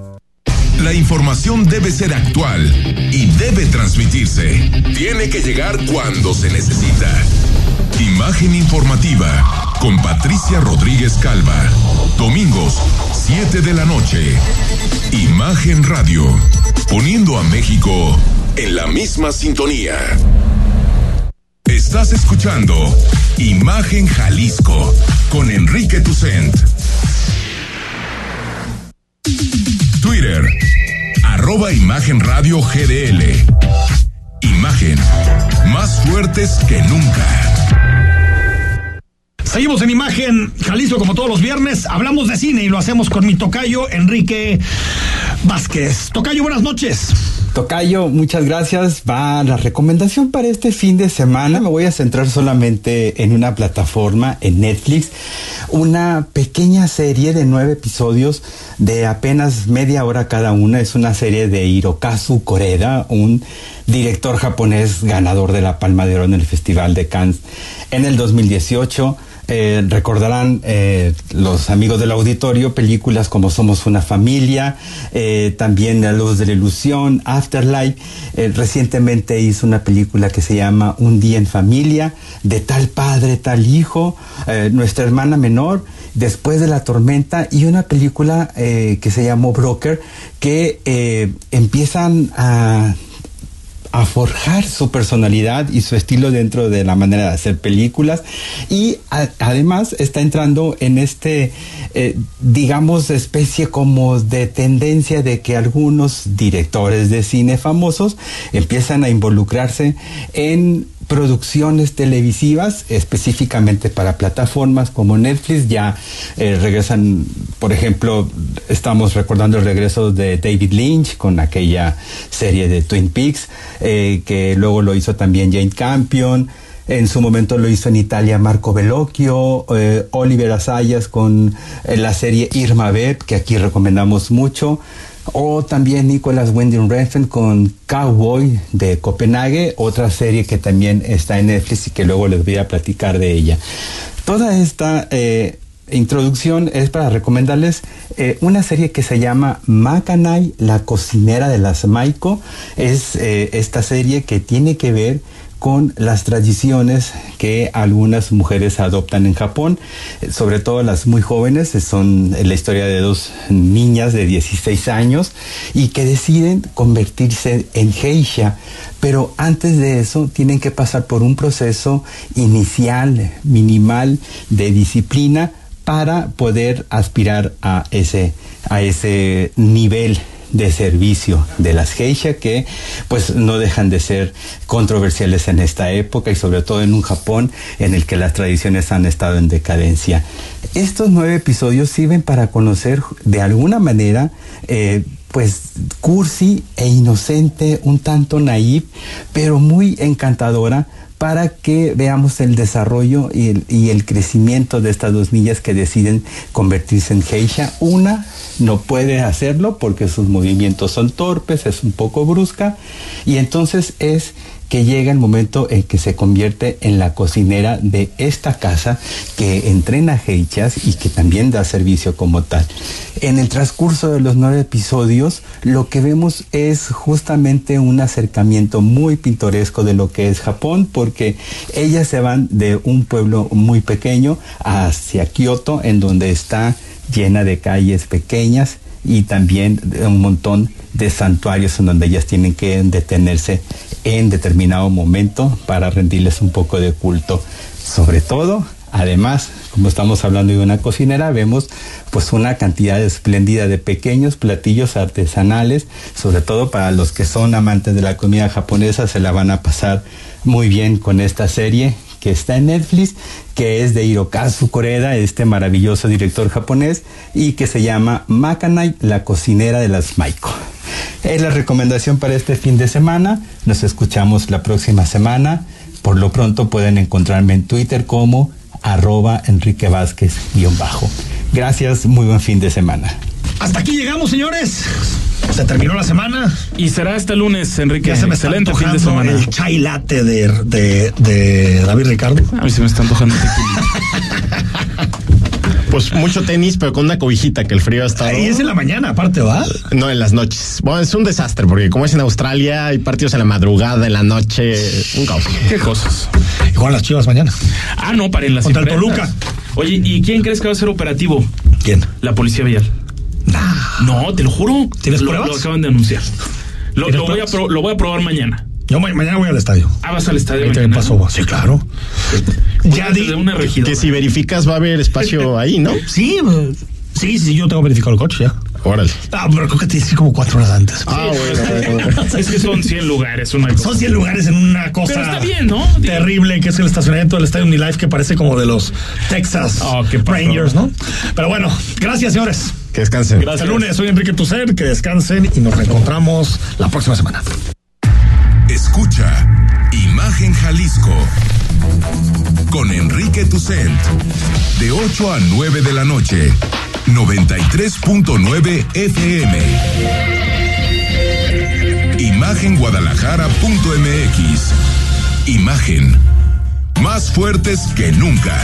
La información debe ser actual y debe transmitirse. Tiene que llegar cuando se necesita. Imagen informativa con Patricia Rodríguez Calva. Domingos, 7 de la noche. Imagen Radio. Poniendo a México en la misma sintonía. Estás escuchando Imagen Jalisco con Enrique Tucent. Twitter, arroba Imagen Radio GDL. Imagen, más fuertes que nunca. Seguimos en imagen Jalisco como todos los viernes. Hablamos de cine y lo hacemos con mi tocayo Enrique Vázquez. Tocayo, buenas noches. Tocayo, muchas gracias. Va la recomendación para este fin de semana. Me voy a centrar solamente en una plataforma, en Netflix. Una pequeña serie de nueve episodios de apenas media hora cada una. Es una serie de Hirokazu Koreda, un director japonés ganador de la Palma de Oro en el Festival de Cannes en el 2018. Eh, recordarán eh, los amigos del auditorio películas como Somos una familia, eh, también La luz de la ilusión, Afterlife. Recientemente hizo una película que se llama Un día en familia, de tal padre, tal hijo, nuestra hermana menor, después de la tormenta y una película que se llamó Broker que empiezan a a forjar su personalidad y su estilo dentro de la manera de hacer películas. Y además está entrando en este eh, digamos especie como de tendencia de que algunos directores de cine famosos empiezan a involucrarse en producciones televisivas específicamente para plataformas como Netflix ya eh, regresan por ejemplo estamos recordando el regreso de David Lynch con aquella serie de Twin Peaks eh, que luego lo hizo también Jane Campion en su momento lo hizo en Italia Marco Bellocchio, eh, Oliver Asayas con la serie Irma Beb, que aquí recomendamos mucho, o también Nicolas Winding Refn con Cowboy de Copenhague, otra serie que también está en Netflix y que luego les voy a platicar de ella. Toda esta eh, introducción es para recomendarles eh, una serie que se llama Makanai, la cocinera de las Maiko. Es eh, esta serie que tiene que ver con las tradiciones que algunas mujeres adoptan en Japón, eh, sobre todo las muy jóvenes, eh, son la historia de dos niñas de 16 años y que deciden convertirse en geisha, pero antes de eso tienen que pasar por un proceso inicial, minimal, de disciplina para poder aspirar a ese, a ese nivel de servicio de las geisha que pues no dejan de ser controversiales en esta época y sobre todo en un Japón en el que las tradiciones han estado en decadencia. Estos nueve episodios sirven para conocer de alguna manera eh, pues cursi e inocente, un tanto naïf, pero muy encantadora para que veamos el desarrollo y el, crecimiento de estas dos niñas que deciden convertirse en geisha. Una no puede hacerlo porque sus movimientos son torpes, es un poco brusca, y entonces es que llega el momento en que se convierte en la cocinera de esta casa que entrena geichas y que también da servicio como tal. En el transcurso de los nueve episodios, lo que vemos es justamente un acercamiento muy pintoresco de lo que es Japón, porque ellas se van de un pueblo muy pequeño hacia Kioto, en donde está llena de calles pequeñas y también un montón de santuarios en donde ellas tienen que detenerse en determinado momento para rendirles un poco de culto. Sobre todo, además, como estamos hablando de una cocinera, vemos pues una cantidad espléndida de pequeños platillos artesanales, sobre todo para los que son amantes de la comida japonesa, se la van a pasar muy bien con esta serie que está en Netflix, que es de Hirokazu Koreda, este maravilloso director japonés, y que se llama Makanai, la cocinera de las Maiko. Es la recomendación para este fin de semana. Nos escuchamos la próxima semana. Por lo pronto pueden encontrarme en Twitter como arroba Enrique Vázquez bajo. Gracias, muy buen fin de semana. Hasta aquí llegamos, señores. Se terminó la semana. Y será este lunes, Enrique. Ya se me Excelente está fin de semana. El chai latte de, de, de David Ricardo. A mí se me está antojando Pues mucho tenis, pero con una cobijita que el frío ha estado. Y es en la mañana, aparte, ¿va? No, en las noches. Bueno, es un desastre, porque como es en Australia, hay partidos en la madrugada, en la noche. Un caos. ¿Qué cosas? Y juegan las chivas mañana. Ah, no, paren las Contra el. Toluca. Oye, ¿y quién crees que va a ser operativo? ¿Quién? La policía vial. No, te lo juro. ¿Tienes lo, pruebas? Lo acaban de anunciar. Lo, ¿Tienes lo voy a pruebas? pro- lo voy a probar mañana. Yo ma- mañana voy al estadio. Ah, vas al estadio Ahí te mañana. paso. Sí, claro. Ya regidora. Que si verificas va a haber espacio ahí, ¿no? Sí, eh, sí, sí, yo tengo verificado el coche ya. Órale. Ah, pero creo que tienes que ir como cuatro horas antes. Ah, bueno. Es que son 100 lugares, una cosa. Son 100 lugares en una cosa Pero está bien, ¿no? Terrible, que es el estacionamiento del Estadio Unilife, que parece como de los Texas Oh, pasó. Rangers, ¿no? Pero bueno, gracias, señores. Que descansen. Hasta el lunes, soy Enrique Tucer, que descansen y nos reencontramos la próxima semana. Escucha Imagen Jalisco con Enrique Tucent de 8 a 9 de la noche 93.9 FM Imagenguadalajara.mx Imagen más fuertes que nunca